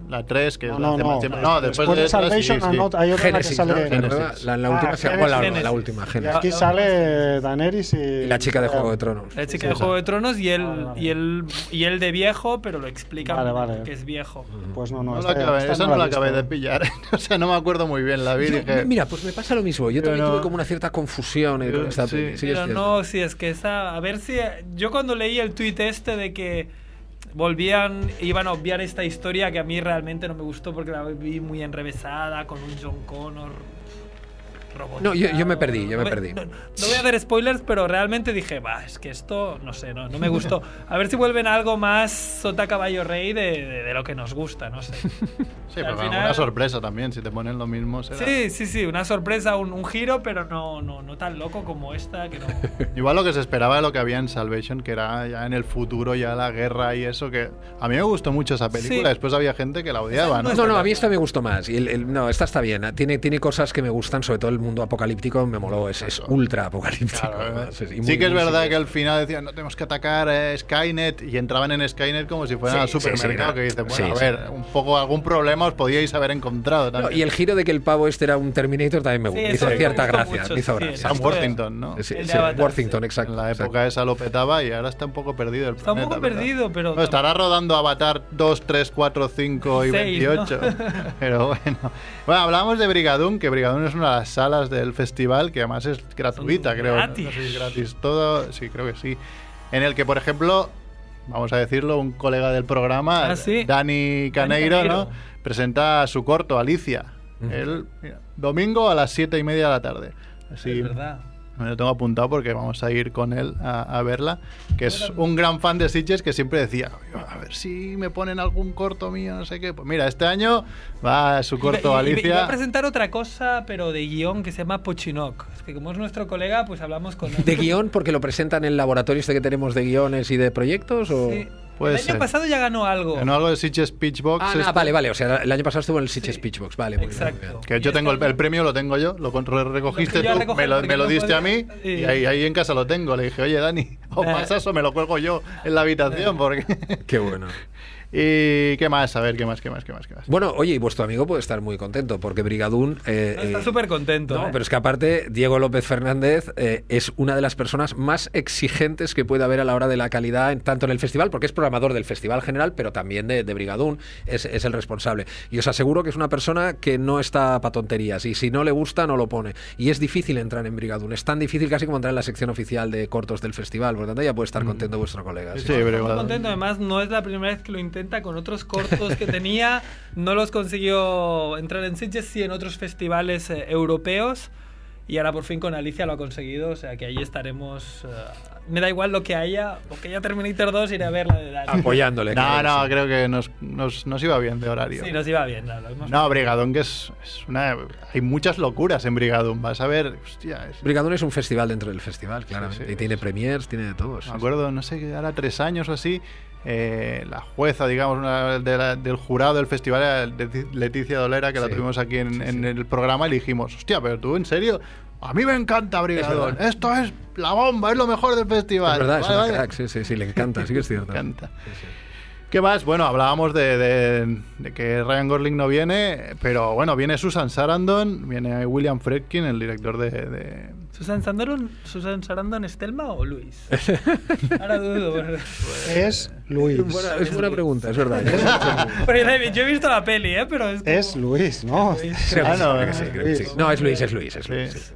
3, la 3, que No, es no, la no. tema- no, después, de, Salvation sí, sí. no, hay otra en la que Ah, última se- bueno, la, última, Y Génesis. aquí sale Daenerys y. Y la chica de Juego de Tronos. La chica Sí, de. Juego de Tronos y él, Vale, vale. y él, y él de viejo, pero lo explica Vale, vale. que es viejo. Pues no, no. No esta- acabé, esta esa no la acabé de pillar. o sea, no me acuerdo muy bien. La vi Yo- dije. mira, pues me pasa lo mismo. Yo también Pero- tuve como una cierta confusión eh, pero no, si es que esa. A ver si. Yo cuando leí el tuit este de que volvían, iban a obviar esta historia que a mí realmente no me gustó porque la vi muy enrevesada con un John Connor. No, yo- yo me perdí, yo No me voy- perdí. No, no voy a hacer spoilers, pero realmente dije, va, es que esto, no sé, no, no me gustó. A ver si vuelven a algo más sota caballo rey de, de- de lo que nos gusta, no sé. Sí, al pero final- una sorpresa también. Si te ponen lo mismo, será. Sí, sí, sí, una sorpresa, un, un giro, pero no, no, no tan loco como esta, que no. Igual lo que se esperaba de lo que había en Salvation, que era ya en el futuro, ya la guerra y eso, que a mí me gustó mucho esa película. Sí. Después había gente que la odiaba, ¿no? No, no, a mí esta me gustó más. Y el- el- no, esta está bien. Tiene, tiene cosas que me gustan, sobre todo el mundo apocalíptico me moló. Es, es ultra apocalíptico. Claro, además, es- y sí muy- que es verdad sí que al final decían, no tenemos que atacar eh, Skynet y entraban en Skynet como si fuera Sí, al sí, supermercado, sí, que dices, bueno, sí, a sí. ver, un poco algún problema os podíais haber encontrado No, también. y el giro de que el pavo este era un Terminator también me Sí, gustó. hizo cierta gracia. mucho, me hizo sí, gracia. Sam Worthington, ¿no? Sí, Worthington, exacto. En la exacto. época esa lo petaba y ahora está un poco perdido el Está un poco ¿verdad? perdido, pero. No, estará rodando Avatar 2, 3, 4, 5 y Seis, 28. ¿no? Pero bueno. Bueno, hablábamos de Brigadoon, que Brigadoon es una de las salas del festival que además es gratuita, Son creo. gratis. No sé si es gratis todo. Sí, creo que sí. En el que, por ejemplo, vamos a decirlo, un colega del programa, Ah, sí. Dani Caneiro, Caneiro. ¿no? presenta su corto, Alicia. El mira, domingo a las 7 y media de la tarde. Así, Es verdad. Me lo tengo apuntado porque vamos a ir con él a, a verla. Que es un gran fan de Sitges que siempre decía: A ver si me ponen algún corto mío, no sé qué. Pues mira, este año va su corto Iba- iba- iba Alicia. a presentar otra cosa, pero de guion, que se llama Pochinok. Es que como es nuestro colega, pues hablamos con él. ¿De guion? Porque lo presentan en el laboratorio este que tenemos de guiones y de proyectos. O... Sí. Puede el ser. año pasado ya ganó algo. En algo de Sitges Pitchbox. Ah, no, este, vale, vale. O sea, el año pasado estuvo en el Sitges Sí. Pitchbox. Vale, muy bien, muy Exacto. bien. Que yo tengo el, el premio, lo tengo yo, lo con- lo recogiste Lo tú, me lo, me lo no diste a mí y- y ahí, ahí en casa lo tengo. Le dije, oye Dani, o Eh. pasas o me lo cuelgo yo en la habitación. porque Qué bueno. ¿Y qué más? A ver, ¿qué más, qué más, qué más, qué más? Bueno, oye, y vuestro amigo puede estar muy contento porque Brigadún. eh, No, está eh, súper contento. No, ¿eh? pero es que aparte, Diego López Fernández eh, es una de las personas más exigentes que puede haber a la hora de la calidad, en- tanto en el festival, porque es programador del festival general, pero también de, de Brigadún, es, es el responsable. Y os aseguro que es una persona que no está para tonterías, y si no le gusta, no lo pone. Y es difícil entrar en Brigadún, es tan difícil casi como entrar en la sección oficial de cortos del festival, por lo tanto ya puede estar contento vuestro colega. Sí, sí. pero- contento, además no es la primera vez que lo intenta con otros cortos que tenía, no los consiguió entrar en Sitges, sí en otros festivales eh, europeos Y ahora por fin con Alicia lo ha conseguido, o sea que ahí estaremos. eh, me da igual lo que haya, porque ya Terminator 2 iré a ver la de Dani. Apoyándole. No, no, sí. creo que nos, nos, nos iba bien de horario. Sí, nos iba bien. No, lo hemos- No, Brigadón, que es, es una. Hay muchas locuras en Brigadón. Vas a ver. Hostia, es- Brigadón es un festival dentro del festival, claramente. sí, y tiene sí. premiers, tiene de todo. sí, me sí. acuerdo, no sé, ahora tres años o así. Eh, la jueza, digamos, una de la- del jurado del festival era Leti- Leticia Dolera, que la tuvimos aquí en, sí, en sí. el programa, y dijimos, hostia, pero tú, ¿en serio? A mí me encanta Brigadón. Esto es la bomba, es lo mejor del festival. Es verdad, es Vale, una vale. crack, sí, sí, sí, le encanta, sí que es cierto. Encanta. ¿Qué más? Bueno, hablábamos de, de- de que Ryan Gosling no viene, pero bueno, viene Susan Sarandon, viene William Friedkin, el director de... de- ¿Susan Sarandon, ¿Susan Sarandon es Thelma o Luis? Ahora dudo. bueno. Es Luis. Es buena pregunta, es verdad. Pero yo- yo he visto la peli, ¿eh? Pero es. como- Es Luis, ¿no? Creo que Ah, sí, no, creo que sí, creo que sí. No, es Luis, es Luis, es Luis.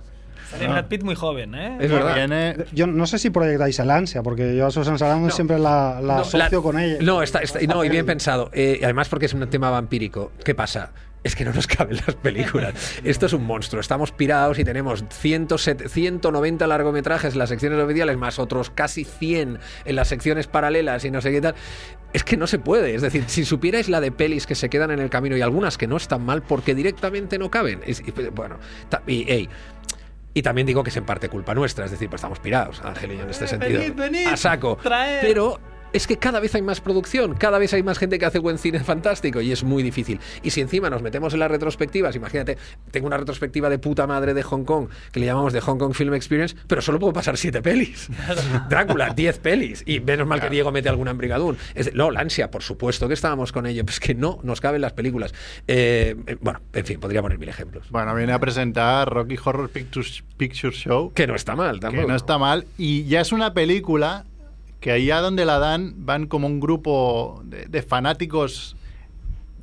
Sale Brad Pitt muy joven, ¿eh? Es verdad. Viene... Yo no sé si proyectáis el ansia, porque yo a Susan Sarandon siempre la, la No, asocio la- con ella. No, está, está- no, y bien pensado. Eh, además, porque es un tema vampírico. ¿Qué pasa? Es que no nos caben las películas. Esto es un monstruo. Estamos pirados y tenemos 107 190 largometrajes en las secciones oficiales, más otros casi 100 en las secciones paralelas y no sé qué tal. Es que no se puede. Es decir, si supierais la de pelis que se quedan en el camino y algunas que no están mal porque directamente no caben. Es- y, bueno, y, ey, y también digo que es en parte culpa nuestra, es decir, pues estamos pirados, Ángel y yo en este Eh, sentido. venid, venid, a saco. traed. Pero es que cada vez hay más producción, cada vez hay más gente que hace buen cine fantástico y es muy difícil. Y si encima nos metemos en las retrospectivas, imagínate, tengo una retrospectiva de puta madre de Hong Kong, que le llamamos de Hong Kong Film Experience, pero solo puedo pasar siete pelis. Drácula, 10 pelis. Y menos mal que Diego mete alguna en Brigadún. Es de- no, la ansia, por supuesto que estábamos con ello, pues que no nos caben las películas. Eh, eh, bueno, en fin, podría poner mil ejemplos. Bueno, viene a presentar Rocky Horror Pictures, Picture Show, Que no está mal, tampoco. que no está mal, y ya es una película que allá donde la dan van como un grupo de, fanáticos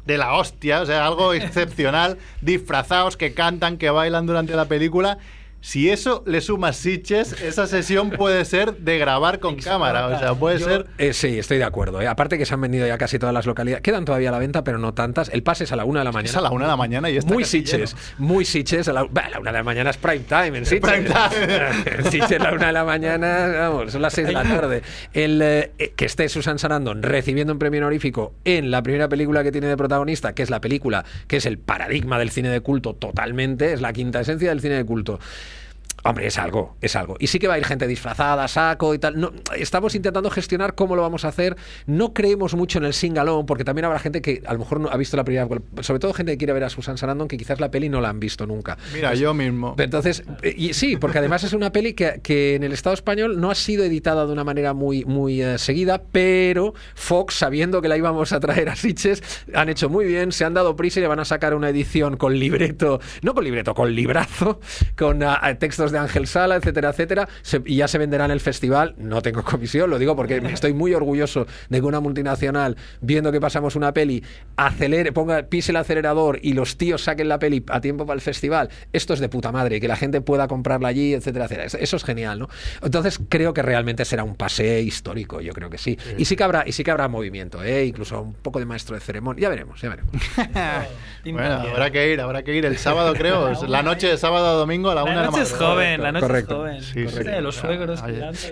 de la hostia, o sea, algo excepcional, disfrazados que cantan, que bailan durante la película. Si eso le sumas Sitches, esa sesión puede ser de grabar con cámara, o sea, puede Yo, ser... eh, sí, estoy de acuerdo. eh. Aparte que se han vendido ya casi todas las localidades. Quedan todavía a la venta, pero no tantas. El pase es a la una de la mañana. Es a la una de la mañana y está Muy lleno. muy Sitges. A la, bah, la una de la mañana es prime time en Sitges. Prime time. En Sitges a la una de la mañana, vamos, son las seis de la tarde. El, eh, eh, que esté Susan Sarandon recibiendo un premio honorífico en la primera película que tiene de protagonista, que es la película que es el paradigma del cine de culto totalmente, es la quinta esencia del cine de culto. Hombre, es algo, es algo. Y sí que va a ir gente disfrazada, saco y tal. No, estamos intentando gestionar cómo lo vamos a hacer. No creemos mucho en el singalón, porque también habrá gente que a lo mejor no ha visto la primera. Sobre todo gente que quiere ver a Susan Sarandon, que quizás la peli no la han visto nunca. Mira, yo mismo. Entonces, y sí, porque además es una peli que, que en el Estado español no ha sido editada de una manera muy, muy eh, seguida, pero Fox, sabiendo que la íbamos a traer a Sitges, han hecho muy bien, se han dado prisa y le van a sacar una edición con libreto, no con libreto, con librazo, con ah, textos de Ángel Sala, etcétera, etcétera, se- y ya se venderá en el festival. No tengo comisión, lo digo porque estoy muy orgulloso de que una multinacional, viendo que pasamos una peli, acelere, ponga, pise el acelerador y los tíos saquen la peli a tiempo para el festival. Esto es de puta madre, y que la gente pueda comprarla allí, etcétera, etcétera. Eso- es genial, ¿no? Entonces creo que realmente será un pase histórico, yo creo que sí. Y sí que habrá, y sí que habrá movimiento, ¿eh? incluso un poco de maestro de ceremonia. Ya veremos, ya veremos. Bueno, habrá que ir, habrá que ir el sábado, creo. la noche de sábado a domingo a la, una La de la noche es madrugada. Joven, la noche Correcto. es joven. Sí, sí. Sí, los suegros.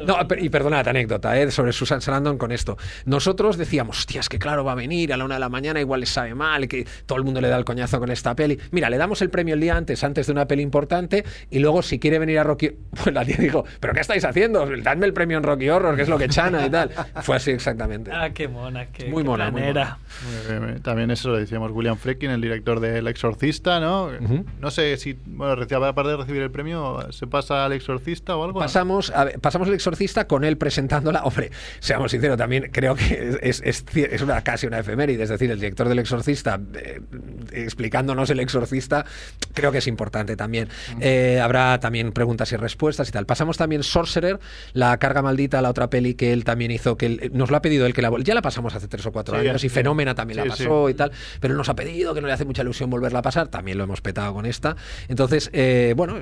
No, per- y perdonad, anécdota ¿eh? sobre Susan Sarandon con esto. Nosotros decíamos, hostia, es que claro, va a venir a la una de la mañana, igual le sabe mal, que todo el mundo le da el coñazo con esta peli. Mira, le damos el premio el día antes, antes de una peli importante, y luego si quiere venir a Rocky... Pues la tía dijo, ¿pero qué estáis haciendo? Dadme el premio en Rocky Horror, que es lo que chana y tal. Fue así exactamente. Ah, qué mona, qué, Muy qué mona, muy. Muy bien, También eso lo decíamos William Friedkin, el director de El Exorcista, ¿no? No sé si, bueno, aparte de recibir el premio, ¿se pasa al Exorcista o algo? Pasamos, a ver, pasamos el exorcista con él presentándola. Hombre, seamos sinceros, también creo que es, es, una, casi una efeméride. Es decir, el director del exorcista eh, explicándonos el exorcista, creo que es importante también. Eh, habrá también preguntas y respuestas y tal. Pasamos también Sorcerer, la carga maldita, la otra peli que él también hizo, que él- nos lo ha pedido él que la ya la pasamos hace tres o cuatro Sí, años y sí. Fenómena también Sí, la pasó y tal, pero él nos ha pedido que no le hace mucha ilusión volverla a pasar, también lo hemos petado con esta. Entonces, eh, bueno,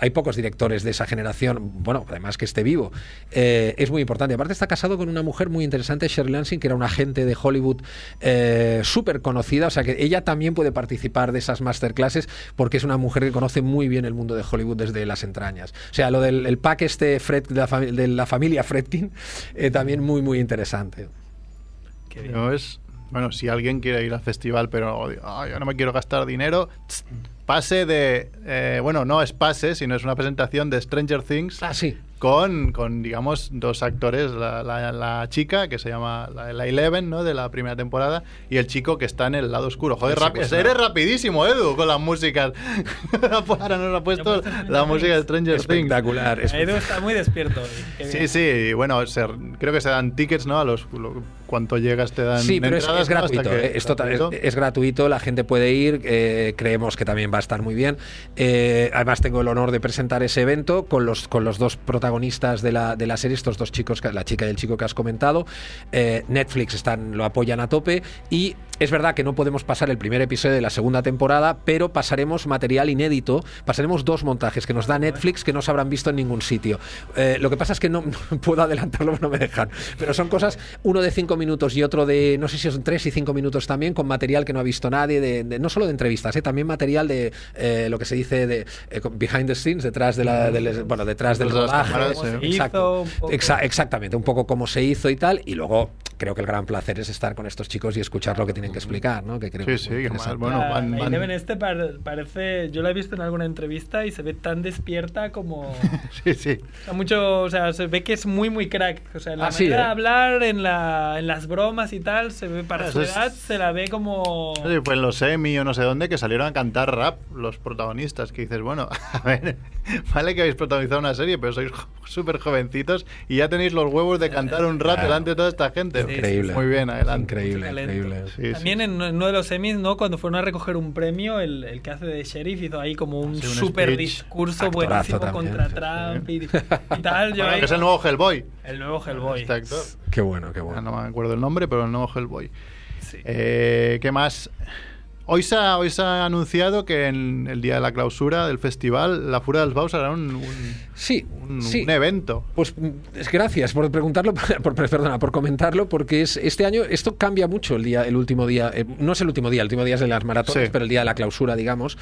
hay pocos directores de esa generación, bueno, además que esté vivo, eh, es muy importante. Aparte está casado con una mujer muy interesante, Shirley Lansing, que era una agente de Hollywood eh, súper conocida, o sea que ella también puede participar de esas masterclasses porque es una mujer que conoce muy bien el mundo de Hollywood desde las entrañas. O sea, lo del el pack este de, la, familia Fredkin, eh, también muy, muy interesante. No es, bueno, si alguien quiere ir al festival, pero "Ay, yo no me quiero gastar dinero, pase de, eh, bueno, no es pase, sino es una presentación de Stranger Things Ah, sí. con, con digamos, dos actores, la, la- la chica que se llama la, la Eleven, ¿no? De la primera temporada, y el chico que está en el lado oscuro. Joder, rápido, secuestrado. eres rapidísimo, Edu, con las músicas. Ahora nos ha puesto la música de Stranger Things. Espectacular. es- Edu está muy despierto hoy. Sí, sí, y bueno, se- creo que se dan tickets, ¿no? A los lo- cuánto llegas te dan. Sí, pero eh, es, total- es- gratuito. es gratuito, la gente puede ir. eh, creemos que también va a estar muy bien. Eh, además, tengo el honor de presentar ese evento con los, con los dos protagonistas de la, de la serie, estos dos chicos, la chica y el chico que has comentado. Eh, Netflix están, lo apoyan a tope y. Es verdad que no podemos pasar el primer episodio de la segunda temporada, pero pasaremos material inédito, pasaremos dos montajes que nos da Netflix que no se habrán visto en ningún sitio. Eh, lo que pasa es que no, no puedo adelantarlo, no me dejan. Pero son cosas, uno de cinco minutos y otro de, no sé si son tres y cinco minutos también, con material que no ha visto nadie, de, de- no solo de entrevistas, eh, también material de eh, lo que se dice de eh, behind the scenes, detrás de la, del- bueno, detrás del de rodaje. Exacto. un. Exa- exactamente, un poco cómo se hizo y tal, y luego creo que el gran placer es estar con estos chicos y escuchar lo que tienen que explicar, ¿no? Que creo que Sí, es sí, que más, bueno, van- van- Eleven este par- parece, yo la he visto en alguna entrevista y se ve tan despierta como Sí, sí. o sea, mucho, o sea, se ve que es muy muy crack, o sea, en la Ah, sí, manera ¿eh? de hablar, en la en las bromas y tal, se ve para su es- edad se la ve como No sé si fue en los Emmy o no sé dónde que salieron a cantar rap los protagonistas. Que dices, bueno, a ver, vale que habéis protagonizado una serie, pero sois súper jovencitos y ya tenéis los huevos de cantar un rap Claro. delante de toda esta gente. Increíble. Muy bien, adelante. Increíble, increíble. Sí, sí. También en uno de los Emmys, ¿no? Cuando fueron a recoger un premio, el, el que hace de sheriff hizo ahí como un Sí, un super speech. discurso buenísimo también, contra sí, Trump y, y tal. Yo Bueno, ahí que es el nuevo Hellboy. el nuevo Hellboy. Este actor. Qué bueno, qué Ah, bueno. No me acuerdo el nombre, pero el nuevo Hellboy. Sí. Eh, ¿Qué más? Hoy se, ha, hoy se ha anunciado que en el día de la clausura del festival, la Fura del Baus hará un, un- Sí, un- sí. un evento. Pues mm, gracias por preguntarlo, por, perdona, por comentarlo, porque es este año esto cambia mucho el día, el último día, eh, no es el último día, el último día es de las maratones, Sí. pero el día de la clausura, digamos.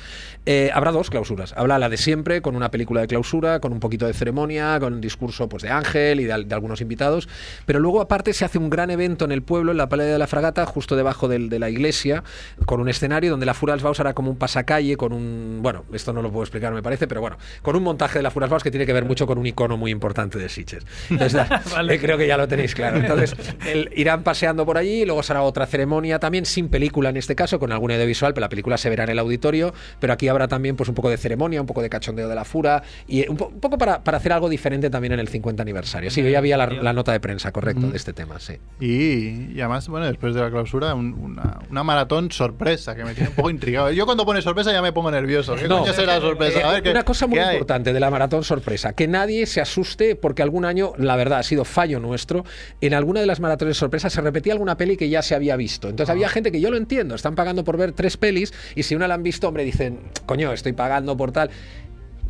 Eh, habrá dos clausuras. Habrá la de siempre, con una película de clausura, con un poquito de ceremonia, con un discurso pues de Ángel y de, de algunos invitados. Pero luego, aparte, se hace un gran evento en el pueblo, en la playa de la Fragata, justo debajo del- de la iglesia, con un escenario donde la Fura dels Baus hará como un pasacalle, con un. Bueno, esto no lo puedo explicar, me parece, pero bueno, con un montaje de la Fura dels Baus que tiene que ver mucho con un icono muy importante de Sitges. Entonces, da- Vale. eh, creo que ya lo tenéis claro. Entonces, el- irán paseando por allí, luego será otra ceremonia también, sin película en este caso, con algún audiovisual, pero la película se verá en el auditorio. Pero aquí habrá también pues un poco de ceremonia, un poco de cachondeo de la Fura y un, po- un poco para, para hacer algo diferente también en el 50 aniversario. Sí, yo ya había la, la nota de prensa, correcto, de este tema, sí. Y, y además, bueno, después de la clausura, un- una, una maratón sorpresa que me tiene un poco intrigado. Yo cuando pone sorpresa ya me pongo nervioso. ¿Qué No. coño será sorpresa? A ver, ¿qué- una cosa muy hay? importante de la maratón sorpresa, que nadie se asuste porque algún año, la verdad, ha sido fallo nuestro. En alguna de las maratones sorpresa se repetía alguna peli que ya se había visto. Entonces Ah. había gente que yo lo entiendo, están pagando por ver tres pelis y si una la han visto, hombre, dicen, coño, estoy pagando por tal.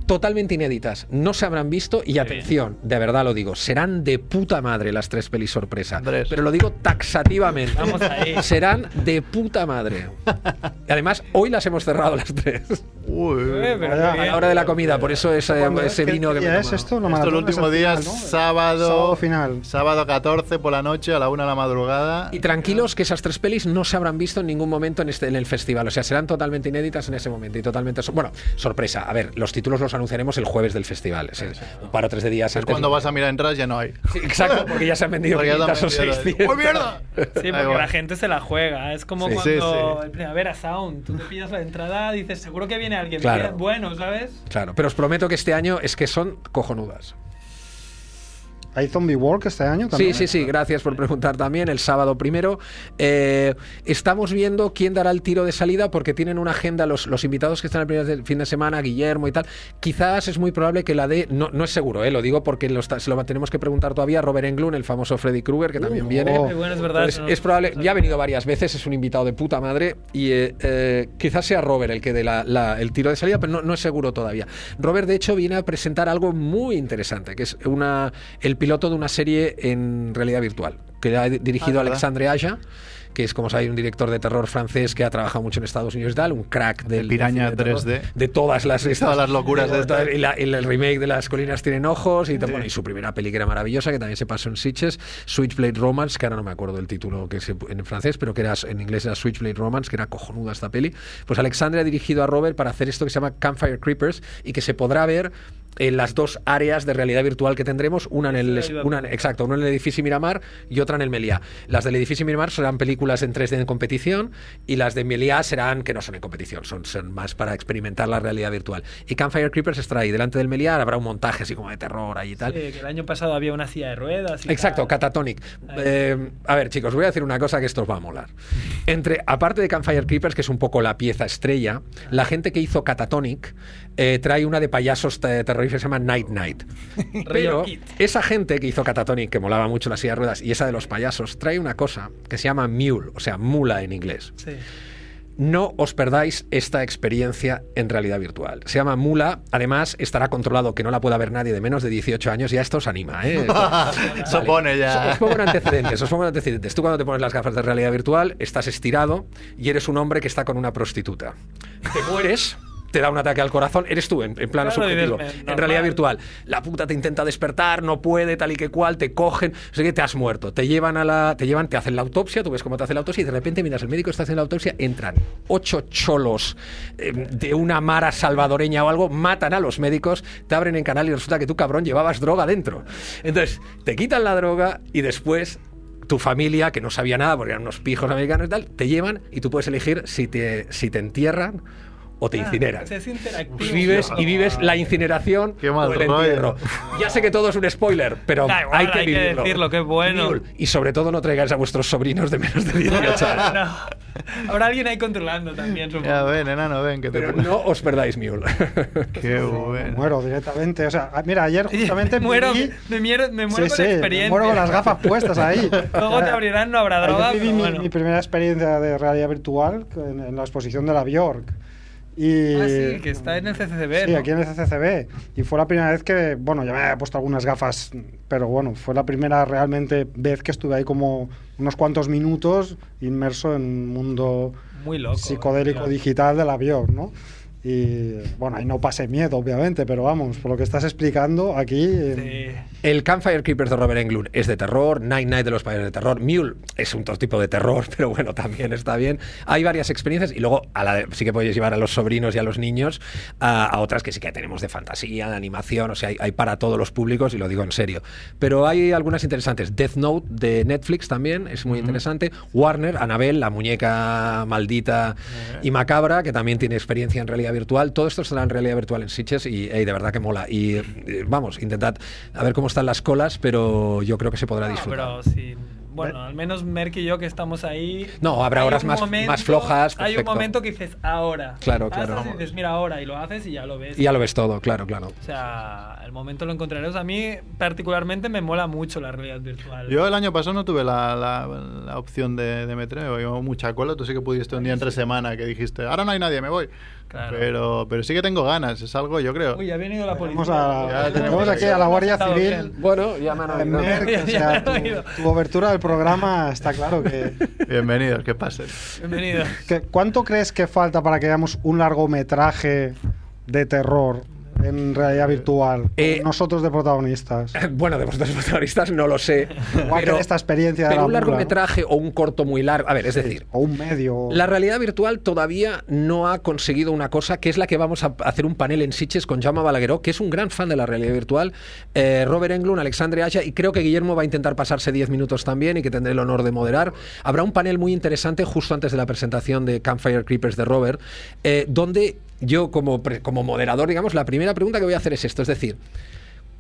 Totalmente inéditas, no se habrán visto y atención, de verdad lo digo, serán de puta madre las tres pelis sorpresa. Andrés. Pero lo digo taxativamente. Vamos ahí. Serán de puta madre. Y además, hoy las hemos cerrado las tres. Uy, Eh, A la hora de la comida, por eso ese, ¿Cuándo ese es? ¿Qué vino que me he es esto? Esto el es último el día final, es ¿no? sábado, Sábado final. sábado 14 por la noche a la una de la madrugada. Y tranquilos que esas tres pelis no se habrán visto en ningún momento en, este, en el festival. O sea, serán totalmente inéditas en ese momento y totalmente... so- Bueno, sorpresa. A ver, los títulos los anunciaremos el jueves del festival. Es decir, un par o tres de días Es antes. cuando vas a mirar entradas ya no hay. Sí, exacto, porque ya se han vendido Porque ya se han 500 o vendido. 600. ¡Oh, mierda! Sí, porque la gente se la juega. Es como Sí. cuando Sí, sí. el Primavera Sound, tú te pillas la entrada, dices, seguro que viene alguien Claro. bueno, ¿sabes? Claro, pero os prometo que este año es que son cojonudas. ¿Hay Zombie Walk este año Sí, también? sí, sí, gracias por preguntar también. El sábado primero. Eh, estamos viendo quién dará el tiro de salida porque tienen una agenda, los, los invitados que están el primer de- fin de semana, Guillermo y tal. Quizás es muy probable que la de. No, no es seguro, eh, lo digo porque lo está- se lo tenemos que preguntar todavía a Robert Englund, el famoso Freddy Krueger, que también Uh, viene. oh. Bueno, es verdad. Eso no- es probable, ya ha venido varias veces, es un invitado de puta madre y eh, eh, quizás sea Robert el que dé la- la- el tiro de salida, pero no, no es seguro todavía. Robert, de hecho, viene a presentar algo muy interesante, que es una, el piloto de una serie en realidad virtual, que ha dirigido Ah. Alexandre Aja que es como sabéis un director de terror francés que ha trabajado mucho en Estados Unidos y tal, un crack del Piraña de terror, 3D. de todas las De todas las locuras de, de estas. y, la- y el remake de las colinas tienen ojos y, bueno, y su primera peli que era maravillosa que también se pasó en Sitges Switchblade Romance que ahora no me acuerdo del título que se, en francés pero que era en inglés era Switchblade Romance que era cojonuda esta peli pues Alexandre ha dirigido a Robert para hacer esto que se llama Campfire Creepers y que se podrá ver en las dos áreas de realidad virtual que tendremos una en el una, exacto una en el edificio Miramar y otra en el Meliá las del edificio Miramar serán películas en 3D en competición y las de Meliá serán que no son en competición son, son más para experimentar la realidad virtual y Campfire Creepers estará ahí delante del Meliá habrá un montaje así como de terror ahí y tal Sí, que el año pasado había una silla de ruedas. y Exacto, tal. Catatonic. Eh, a ver, chicos, voy a decir una cosa que esto os va a molar. Entre, aparte de Campfire Creepers, que es un poco la pieza estrella, la gente que hizo Catatonic eh, trae una de payasos te- terroristas que se llama Night Night. Pero esa gente que hizo Catatonic, que molaba mucho la silla de ruedas, y esa de los payasos, trae una cosa que se llama mule, o sea, mula en inglés. Sí. No os perdáis esta experiencia en realidad virtual. Se llama Mula, además estará controlado que no la pueda ver nadie de menos de 18 años, ya esto os anima. ¿eh? Esto- Eso pone ya. Os pongo en antecedentes, os pongo en antecedentes. Tú cuando te pones las gafas de realidad virtual, estás estirado y eres un hombre que está con una prostituta. Te mueres, te da un ataque al corazón, eres tú en, en plano Claro, subjetivo. En normal. realidad virtual, la puta te intenta despertar, no puede, tal y que cual, te cogen, o sea que te has muerto. Te llevan a la, te llevan, te hacen la autopsia, tú ves cómo te hacen la autopsia y de repente mientras el médico está haciendo la autopsia, entran ocho cholos eh, de una mara salvadoreña o algo, matan a los médicos, te abren en canal y resulta que tú, cabrón, llevabas droga dentro. Entonces, te quitan la droga y después tu familia, que no sabía nada porque eran unos pijos americanos y tal, te llevan y tú puedes elegir si te, si te entierran o te Ah, incineran. Es interactivo. Vives y vives la incineración Qué mal o el entierro. Ya sé que todo es un spoiler, pero igual, hay que hay que vivirlo. decirlo, qué bueno. Mule. Y sobre todo no traigáis a vuestros sobrinos de menos de 18 años. No. Habrá alguien ahí controlando también, supongo. Ya ven, enano, ven, que te Pero no os perdáis Mule. Qué bueno. Muero directamente. O sea, ah, mira, ayer justamente muero, viví- me, muero, me muero Sí, con sí, la me experiencia. muero con las gafas puestas ahí. Luego te abrirán, no habrá droga. viví mi, bueno. mi primera experiencia de realidad virtual en, en la exposición de la Bjork. Y, Ah, sí, que está en el CCCB. Sí, ¿no? aquí en el CCCB. Y fue la primera vez que, bueno, ya me había puesto algunas gafas, pero bueno, fue la primera realmente vez que estuve ahí como unos cuantos minutos inmerso en un mundo Muy loco. psicodélico tío. digital de la Bjork, ¿no? Y bueno, ahí no pasé miedo, obviamente, pero vamos, por lo que estás explicando aquí. eh, Sí. El Campfire Creepers de Robert Englund es de terror, Night Night de los payasos de terror, Mule es un otro tipo de terror, pero bueno, también está bien. Hay varias experiencias y luego a la de- sí que podéis llevar a los sobrinos y a los niños a, a otras que sí que tenemos de fantasía, de animación, o sea, hay, hay para todos los públicos y lo digo en serio. Pero hay algunas interesantes. Death Note de Netflix también es muy interesante. Warner, Annabelle, la muñeca maldita y macabra, que también tiene experiencia en realidad virtual. Todo esto estará en realidad virtual en Sitges y ey, de verdad que mola. Y eh, vamos, intentad a ver cómo están las colas, pero yo creo que se podrá No, disfrutar. pero sí. Bueno, al menos Merck y yo que estamos ahí. No, habrá horas más- más flojas, Hay un momento que dices ahora. Claro, Haces claro. y dices, mira ahora, y lo haces y ya lo ves. Y ya lo ves todo, claro, claro. O sea, el momento lo encontraremos. A mí, particularmente, me mola mucho la realidad virtual. Yo el año pasado no tuve la, la- la opción de, de meterme, llevo mucha cola. Tú sí que pudiste un día entre semana que dijiste, ahora no hay nadie, me voy. Claro. Pero, pero sí que tengo ganas, es algo, yo creo. Uy, ha venido la policía. Tenemos, a- Ya tenemos tenemos aquí a la Guardia Civil. Bueno, ya me han oído. Merck, o sea, tu, tu obertura del programa está claro que, Bienvenidos, que pasen. Bienvenido. que- ¿Cuánto crees que falta para que veamos un largometraje de terror en realidad virtual? Eh, nosotros de protagonistas. Bueno, de vosotros protagonistas no lo sé. Igual que pero, esta experiencia de la un largometraje o un corto muy largo. A ver, es decir, O un medio. La realidad virtual todavía no ha conseguido una cosa que es la que vamos a hacer un panel en Sitges con Jaume Balagueró, que es un gran fan de la realidad virtual, eh, Robert Englund, Alexandre Aya, y creo que Guillermo va a intentar pasarse 10 minutos también y que tendré el honor de moderar. Habrá un panel muy interesante justo antes de la presentación de Campfire Creepers de Robert, eh, donde yo como, como moderador, digamos, la primera pregunta que voy a hacer es esto, es decir,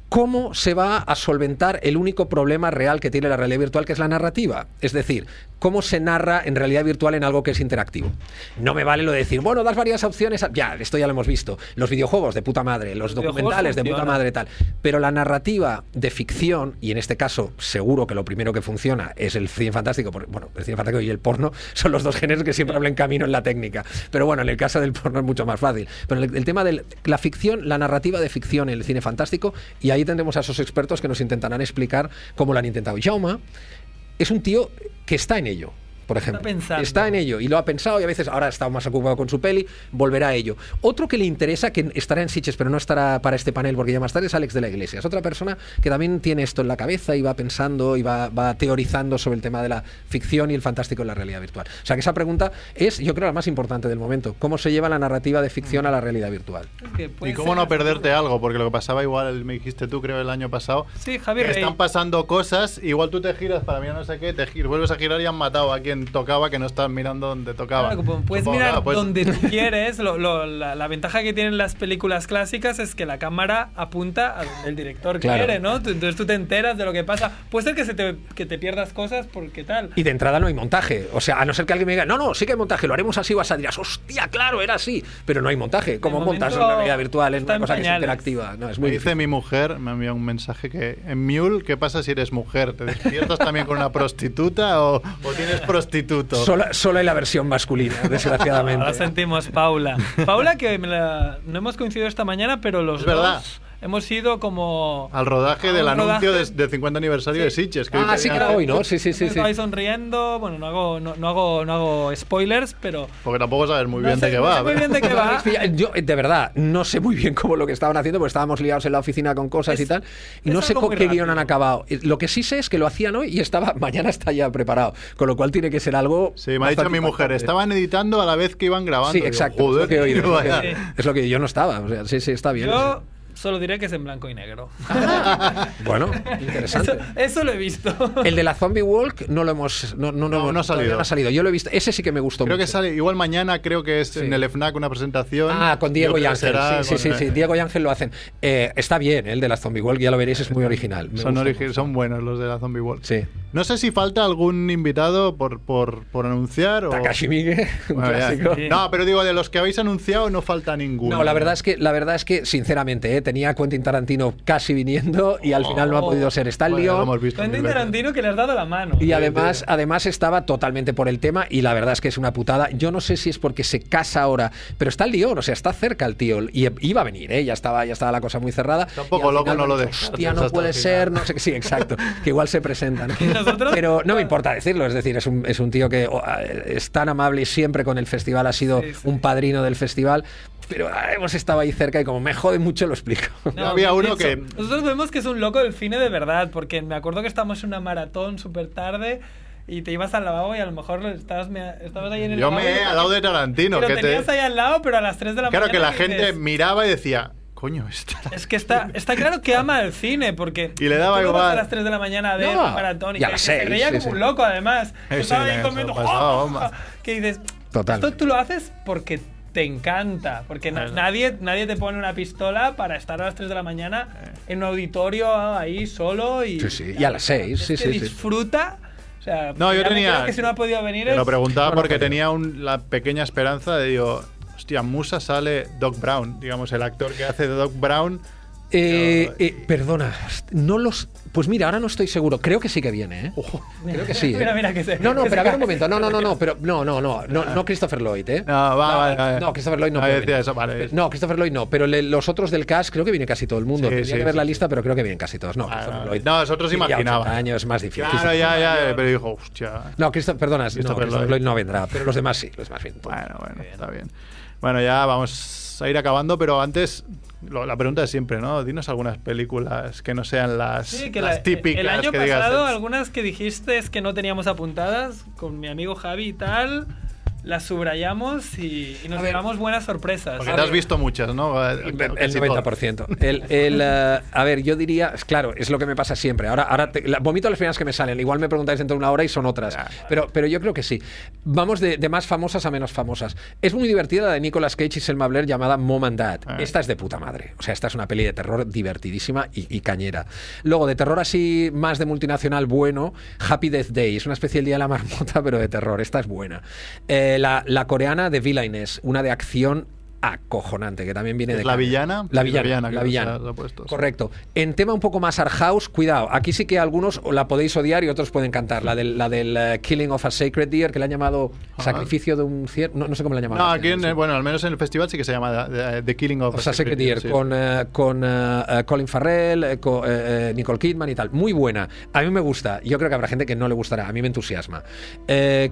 ¿cómo se va a solventar el único problema real que tiene la realidad virtual, que es la narrativa? Es decir, ¿cómo se narra en realidad virtual en algo que es interactivo? No me vale lo de decir, bueno, das varias opciones. a- Ya, esto ya lo hemos visto. Los videojuegos de puta madre, los documentales de puta madre, tal. Pero la narrativa de ficción, y en este caso seguro que lo primero que funciona es el cine fantástico, porque, bueno, el cine fantástico y el porno son los dos géneros que siempre hablan camino en la técnica. Pero bueno, en el caso del porno es mucho más fácil. Pero el, el tema de la ficción, la narrativa de ficción en el cine fantástico, y ahí tendremos a esos expertos que nos intentarán explicar cómo lo han intentado. Jaume es un tío que está en ello. Por ejemplo. Está en ello y lo ha pensado y a veces ahora está más ocupado con su peli, volverá a ello. Otro que le interesa, que estará en Sitges pero no estará para este panel porque ya más tarde, es Alex de la Iglesia. Es otra persona que también tiene esto en la cabeza y va pensando y va, va teorizando sobre el tema de la ficción y el fantástico en la realidad virtual. O sea que esa pregunta es, yo creo, la más importante del momento. ¿Cómo se lleva la narrativa de ficción a la realidad virtual? Que Y cómo no así. perderte algo, porque lo que pasaba igual, me dijiste tú, creo, el año pasado. Sí, Javi que Rey. están pasando cosas, igual tú te giras para mirar no sé qué, te giras, vuelves a girar y han matado a quien tocaba que no estás mirando donde tocaba. Claro, como puedes Supongo, mirar claro, pues- donde tú quieres. Lo- lo- la, la ventaja que tienen las películas clásicas es que la cámara apunta a donde el director Claro. quiere, ¿no? Entonces tú te enteras de lo que pasa. Puede ser que, se te, que te pierdas cosas porque tal. Y de entrada no hay montaje. O sea, a no ser que alguien me diga, no, no, sí que hay montaje, lo haremos así, vas a dirás, hostia, claro, era así. Pero no hay montaje. ¿Cómo montas una realidad virtual en está una cosa que es interactiva? No, es Me muy dice difícil. mi mujer, me enviado un mensaje que en Mule, ¿qué pasa si eres mujer? ¿Te despiertas también con una prostituta o, o tienes prostituto? Solo, solo hay la versión masculina, desgraciadamente. Ahora sentimos Paula. Paula, que me la- no hemos coincidido esta mañana, pero los Es verdad. Hemos ido como. Al rodaje del un anuncio rodaje. de- del 50 aniversario de Sitges. Que hoy Ah, sí que hoy, ¿no? Sí, sí, sí. sí. Estaba ahí sonriendo. Bueno, no hago, no, no hago, no hago spoilers, pero. Porque tampoco sabes muy No bien sé- de qué no va. sé muy bien de qué va. Yo, de verdad, no sé muy bien cómo lo que estaban haciendo, porque estábamos liados en la oficina con cosas y tal, y no sé con qué guion han acabado. Eh, Lo que sí sé es que lo hacían hoy y estaba mañana está ya preparado, con lo cual tiene que ser algo. Sí, me ha dicho mi mujer, estaban editando a la vez que iban grabando. Sí, Digo, exacto. Joder, es lo que he oído, es lo que- vaya. es lo que yo no estaba. O sea, sí, sí, está bien. Yo solo diré que es en blanco y negro. Bueno, interesante. eso lo he visto. El de la Zombie Walk no lo hemos. No, no, No, no ha salido. no ha salido. Yo lo he visto. Ese sí que me gustó Creo mucho. que sale, igual mañana creo que es Sí. en el FNAC una presentación. Ah, con Diego y Ángel. Sí, sí, con- sí, sí, Diego y Ángel lo hacen. Eh, está bien, ¿eh? el de la Zombie Walk, ya lo veréis, es muy original. Me Son, origi- mucho. son buenos los de la Zombie Walk. Sí. No sé si falta algún invitado por, por, por anunciar o... Takashi un clásico. No, pero digo, de los que habéis anunciado no falta ninguno. No, la verdad es que, la verdad es que sinceramente, ¿eh? Tenía a Quentin Tarantino casi viniendo y al final no ha Oh. podido ser. Está el lío. hemos visto Quentin. Tarantino que le has dado la mano. Y además, además estaba totalmente por el tema y la verdad es que es una putada. Yo no sé si es porque se casa ahora, pero está el lío, o sea, está cerca el tío y iba a venir, ¿eh? ya estaba, ya estaba la cosa muy cerrada. Tampoco loco final no lo dicho, Hostia, no puede final". ser, no sé qué, sí, exacto, que igual se presentan. nosotros? Pero no me importa decirlo, es decir, es un, es un tío que oh, es tan amable y siempre con el festival ha sido Sí, sí. un padrino del festival, pero ah, hemos estado ahí cerca y como me jode mucho lo explico. No, había uno que- Nosotros vemos que es un loco del cine de verdad, porque me acuerdo que estábamos en una maratón súper tarde y te ibas al lavabo y a lo mejor estabas, estabas ahí en el Yo lavabo me he al lado de Tarantino. y lo que te- tenías ahí al lado, pero a las 3 de la Claro mañana. que la gente dices, miraba y decía, coño, está... Es que está, está claro que ama el cine, porque. Y le daba igual. a las 3 de la mañana ver No, maratón y, y a que- las que se seis, reía sí, como sí. un loco, además. Sí, Estaba ahí eso comiendo. pasaba, ¡oh! Que dices. Total. Esto tú lo haces porque te encanta. Porque na- nadie, nadie te pone una pistola para estar a las 3 de la mañana Eh. en un auditorio ahí solo y. Sí, sí, y a las seis, Es sí, que sí, disfruta. O sea, No, yo tenía- que si no ha podido venir Te lo preguntaba No, no, porque tenía un- la pequeña esperanza de, digo, hostia, Musa sale Doc Brown, digamos, el actor que hace de Doc Brown. Eh, eh, perdona, no los. Pues mira, ahora no estoy seguro. Creo que sí que viene, ¿eh? Creo que sí. ¿eh? Mira, mira que se- No, no, que pero a ver un momento. No, no, no, no, pero no, no, no, no, no Christopher Lloyd, ¿eh? No, va, va, va. No, Christopher Lloyd no. Ah, puede decía venir. eso, vale. No, Christopher Lloyd no, pero le- los otros del cast creo que viene casi todo el mundo. Sí, Tendría sí, que ver sí, la lista, pero creo que vienen casi todos. No, Ah, Christopher no, Lloyd. no, nosotros imaginaba. 80 años es más difícil. Claro, ya, ya, pero dijo, hostia. No, Christopher, perdona, no, Christopher Christopher Lloyd. Lloyd no vendrá, pero los demás sí, los demás bien. Bueno, bueno, está bien. Bueno, ya vamos a ir acabando, pero antes lo- la pregunta es siempre, ¿no? Dinos algunas películas que no sean las, Sí, que las la- típicas El año que pasado, "Es- algunas que dijiste es que no teníamos apuntadas, con mi amigo Javi y tal. Las subrayamos y, y nos llevamos buenas sorpresas. Porque te has visto muchas, ¿no? El todas. 90%. El, el, eh, a ver, yo diría, es claro, es lo que me pasa siempre. Ahora, ahora te- la- vomito las primeras que me salen. Igual me preguntáis dentro de una hora y son otras. Pero, pero yo creo que sí. Vamos de, de más famosas a menos famosas. Es muy divertida la de Nicolas Cage y Selma Blair llamada Mom and Dad. Ah. Esta es de puta madre. O sea, esta es una peli de terror divertidísima y, y cañera. Luego, de terror así más de multinacional bueno, Happy Death Day. Es una especie del Día de la Marmota, pero de terror. Esta es buena. Eh, la, la coreana de Villainess, una de acción acojonante, que también viene ¿Es de la villana? La Sí, villana, la villana, la villana. se la ha puesto, sí. Correcto. En tema un poco más art house, cuidado, aquí sí que algunos la podéis odiar y otros pueden cantar. La del, la del eh, Killing of a Sacred Deer, que le han llamado Ajá. Sacrificio de un ciervo. No, no sé cómo la han llamado. No, aquí, en, sí. bueno, al menos en el festival sí que se llama The, The Killing of a Sacred Deer, sí. con, eh, con eh, Colin Farrell, co- eh, Nicole Kidman y tal. Muy buena. A mí me gusta. Yo creo que habrá gente que no le gustará. A mí me entusiasma.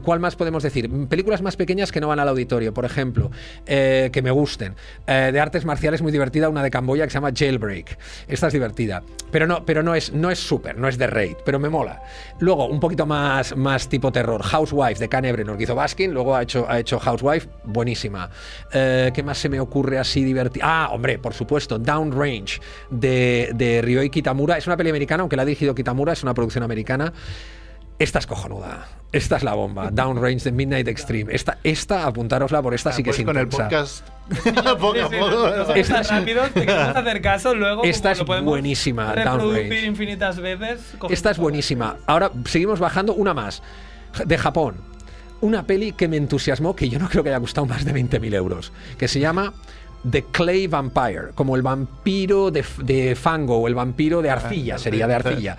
¿Cuál más podemos decir? Películas más pequeñas que no van al auditorio, por ejemplo, que me gusten. Eh, de artes marciales muy divertida, una de Camboya que se llama Jailbreak. Esta es divertida. Pero no, pero no es, no es súper, no es de raid, pero me mola. Luego, un poquito más, más tipo terror. Housewife de Can Ebrenor, que hizo Baskin, luego ha hecho, ha hecho Housewife, buenísima. Eh, ¿Qué más se me ocurre así divertido? Ah, hombre, por supuesto, Downrange de, de Ryoi Kitamura. Es una peli americana, aunque la ha dirigido Kitamura, es una producción americana. Esta es cojonuda. Esta es la bomba. Downrange de Midnight Extreme. Esta, esta apuntárosla por esta sí que Pues es con el podcast poco a poco. Esta es- rápido, te queremos hacer caso, luego Esta es buenísima, reproducir Downrange. infinitas veces. Esta es buenísima. Ahora seguimos bajando una más. De Japón. Una peli que me entusiasmó, que yo no creo que haya costado más de 20.000 euros. Que se llama The Clay Vampire. Como el vampiro de, de fango o el vampiro de arcilla, sería de arcilla.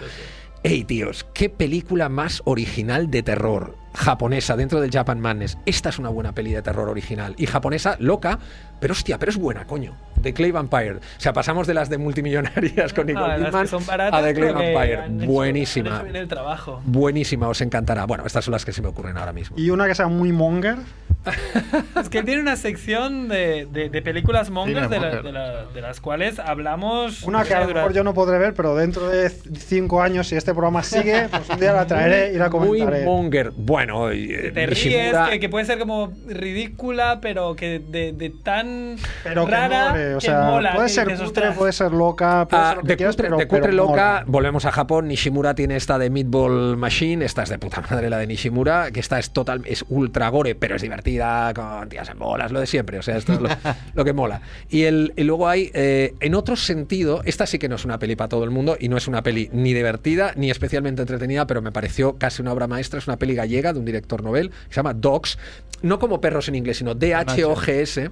Ey, tíos, qué película más original de terror japonesa dentro del Japan Madness. Esta es una buena peli de terror original. Y japonesa, loca, pero hostia, pero es buena, coño. The Clay Vampire. O sea, pasamos de las de multimillonarias con Nicole Kidman baratas, a The Clay Vampire. han hecho- han Buenísima. hecho bien el trabajo. Buenísima, os encantará. Bueno, estas son las que se me ocurren ahora mismo. Y una que sea muy monger. Es que tiene una sección de, de, de películas mongers Cine de, la- monger. de la- de las cuales hablamos. Una que a lo mejor yo no podré ver, pero dentro de cinco años, si este programa sigue, pues un día la traeré y la Muy comentaré. monger. Bueno, y, eh, Te ríes, que, que puede ser como ridícula, pero que de, de tan Pero que rara mole, o que sea, mola. puede que ser cutre, "Ostras". puede ser loca, puede Ah, ser lo que de quieras, cutre, pero, de cutre pero loca, mola. volvemos a Japón. Nishimura tiene esta de Meatball Machine. Esta es de puta madre, la de Nishimura. Que esta es total, es ultra gore, pero es divertida, con tías en bolas, lo de siempre. O sea, esto es lo, lo que mola. Y, el, y luego hay, eh, en otro sentido, esta sí que no es una peli para todo el mundo y no es una peli ni divertida ni especialmente entretenida, pero me pareció casi una obra maestra. Es una peli gallega de un director novel se llama Dogs, no como perros en inglés, sino D-H-O-G-S.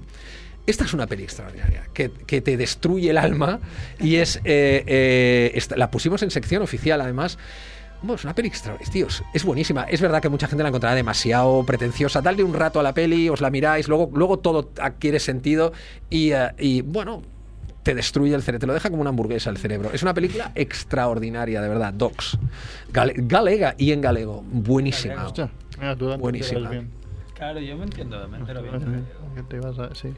Esta es una peli extraordinaria, que, que te destruye el alma y es... eh, eh, esta- la pusimos en sección oficial, además. Bueno, es una peli extraordinaria, tíos. Es buenísima. Es verdad que mucha gente la encontrará demasiado pretenciosa. Dale un rato a la peli, os la miráis, luego, luego todo adquiere sentido y, eh, y, bueno, te destruye el cerebro, te lo deja como una hamburguesa el cerebro. Es una película extraordinaria, de verdad. Docs. Gale- galega y en galego. Buenísima. Hostia, mira, tú antes Buenísima. Claro, yo me entiendo, me entero bien. ¿Qué te a- sí.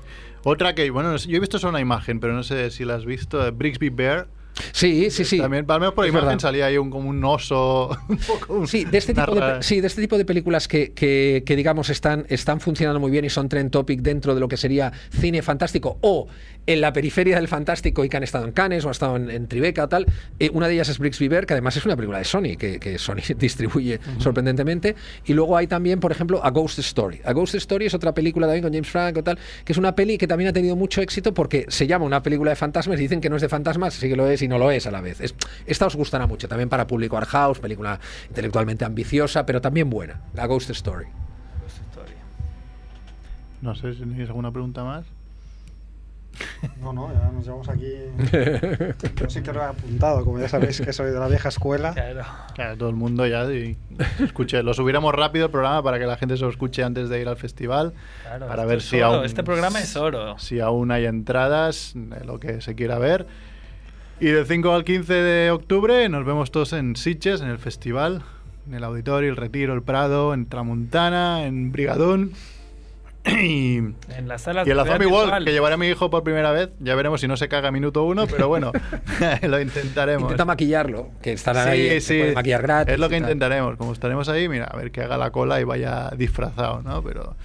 Otra que, bueno, yo he visto solo una imagen, pero no sé si la has visto. eh, Brixby Bear. Sí, sí, sí. También, al menos por Es imagen verdad. salía ahí un, como un oso. Un poco un- Sí, de este tipo de, sí, de este tipo de películas que, que- que, digamos están, están funcionando muy bien y son trend topic dentro de lo que sería cine fantástico o en la periferia del fantástico y que han estado en Cannes o han estado en, en Tribeca o tal. Eh, una de ellas es Brixby Bear, que además es una película de Sony, que, que Sony distribuye sorprendentemente. Y luego hay también, por ejemplo, A Ghost Story. A Ghost Story es otra película también con James Franco tal, que es una peli que también ha tenido mucho éxito porque se llama una película de fantasmas y dicen que no es de fantasmas, sí que lo es y no lo es a la vez. Es- esta os gustará mucho, también para público art house, película intelectualmente ambiciosa, pero también buena. A Ghost Story. No sé si tenéis alguna pregunta más. No, no, ya nos llevamos aquí. Yo sí que lo he apuntado, como ya sabéis que soy de la vieja escuela. Claro. Claro, todo el mundo ya y escuche, lo subiremos rápido el programa para que la gente se lo escuche antes de ir al festival. Claro, para ver si oro, aún este programa es oro. Si aún hay entradas de lo que se quiera ver. Y del 5 al 15 de octubre nos vemos todos en Sitges, en el festival, en el Auditorio, el Retiro, el Prado, en Tramuntana, en Brigadún. Y, En las salas y en la Zombie Wall, que llevaré a mi hijo por primera vez. Ya veremos si no se caga minuto uno, pero bueno, lo intentaremos. Intenta maquillarlo, que estarán Sí, ahí, sí. puede maquillar gratis. Es lo que intentaremos. Como estaremos ahí, mira, a ver que haga la cola y vaya disfrazado, ¿no? Pero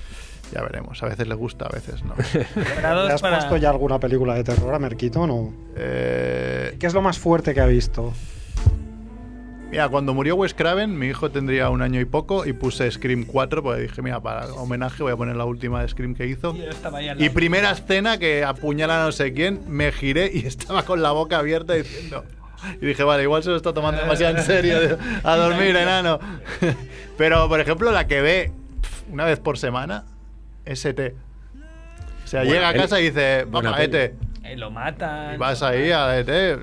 Ya veremos. A veces le gusta, a veces no. ¿Le has para- puesto ya alguna película de terror a Merquito o no? Eh, ¿Qué es lo más fuerte que ha visto? Mira, cuando murió Wes Craven, mi hijo tendría un año y poco y puse Scream 4 porque dije, mira, para homenaje voy a poner la última de Scream que hizo. Y Y primera escena que apuñala a no sé quién, me giré y estaba con la boca abierta diciendo. Y dije, vale, igual se lo está tomando demasiado en serio. A dormir, enano. Pero, por ejemplo, la que ve una vez por semana es ET. O sea, Buena llega a casa y dice, papá, peli. Eh, lo matan. Y vas ahí a ET.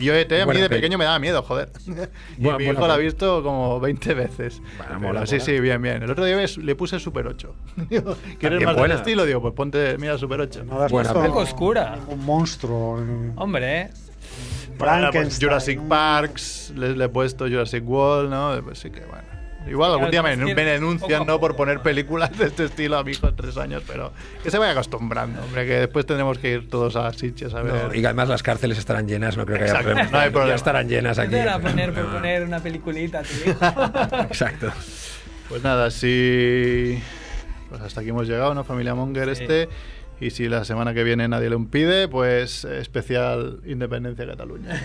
Yo ET a mí de pequeño me daba miedo, joder. Y Buena- mi hijo la ha visto como 20 veces. Bueno, mola, sí, mola. sí, bien, bien. El otro día le puse Super 8. Digo, ¿Quieres más buena. del estilo? Digo, pues ponte, mira Super 8. No Buena peli. Poco oscura. Un monstruo. eh, Hombre, ¿eh? Bueno, pues Frankenstein. Jurassic Parks, le, le he puesto Jurassic World, ¿no? Pues sí que bueno. Igual algún día me, me denuncian, ¿no? Por poner películas de este estilo a mi hijo de tres años, pero que se vaya acostumbrando, hombre, que después tendremos que ir todos a Sitges a ver. No, y además las cárceles estarán llenas, no creo que haya problema. no hay problema. Ya estarán llenas ¿Qué aquí. poner por poner una peliculita, tío? Exacto. Pues nada, si. Pues hasta aquí hemos llegado, ¿no? Familia Monger Sí. este. Y si la semana que viene nadie lo impide, pues especial Independencia de Cataluña.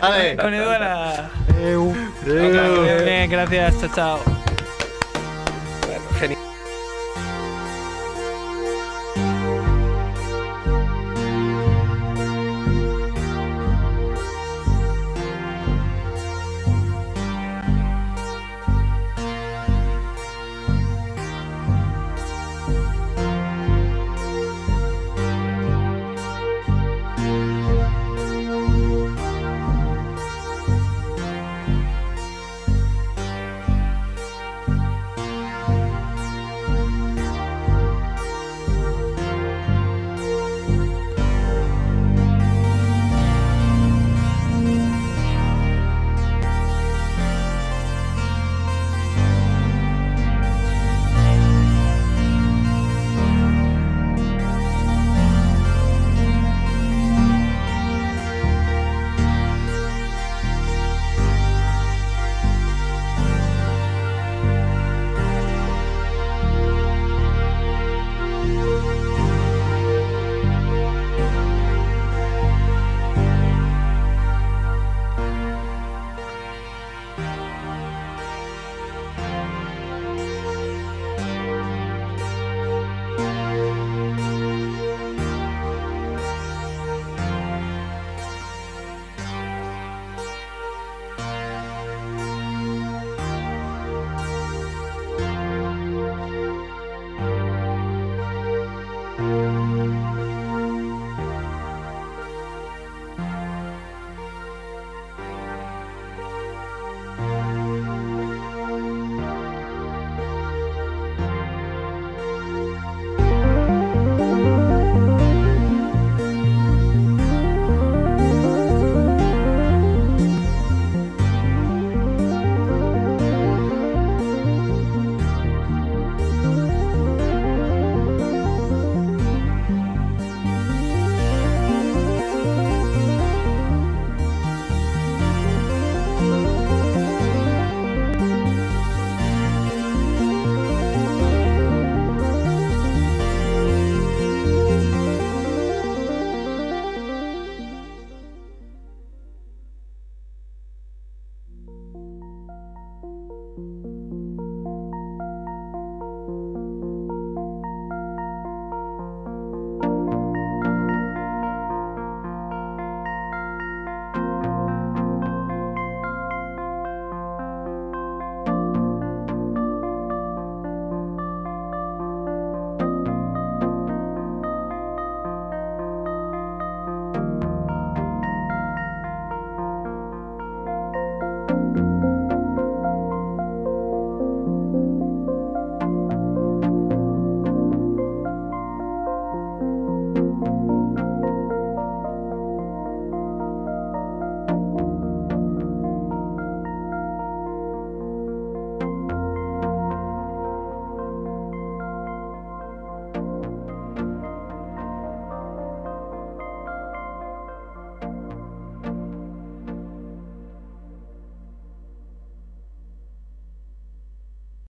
Vale. Con Edu a la... Eu. Bien, bien, gracias, chao, chao.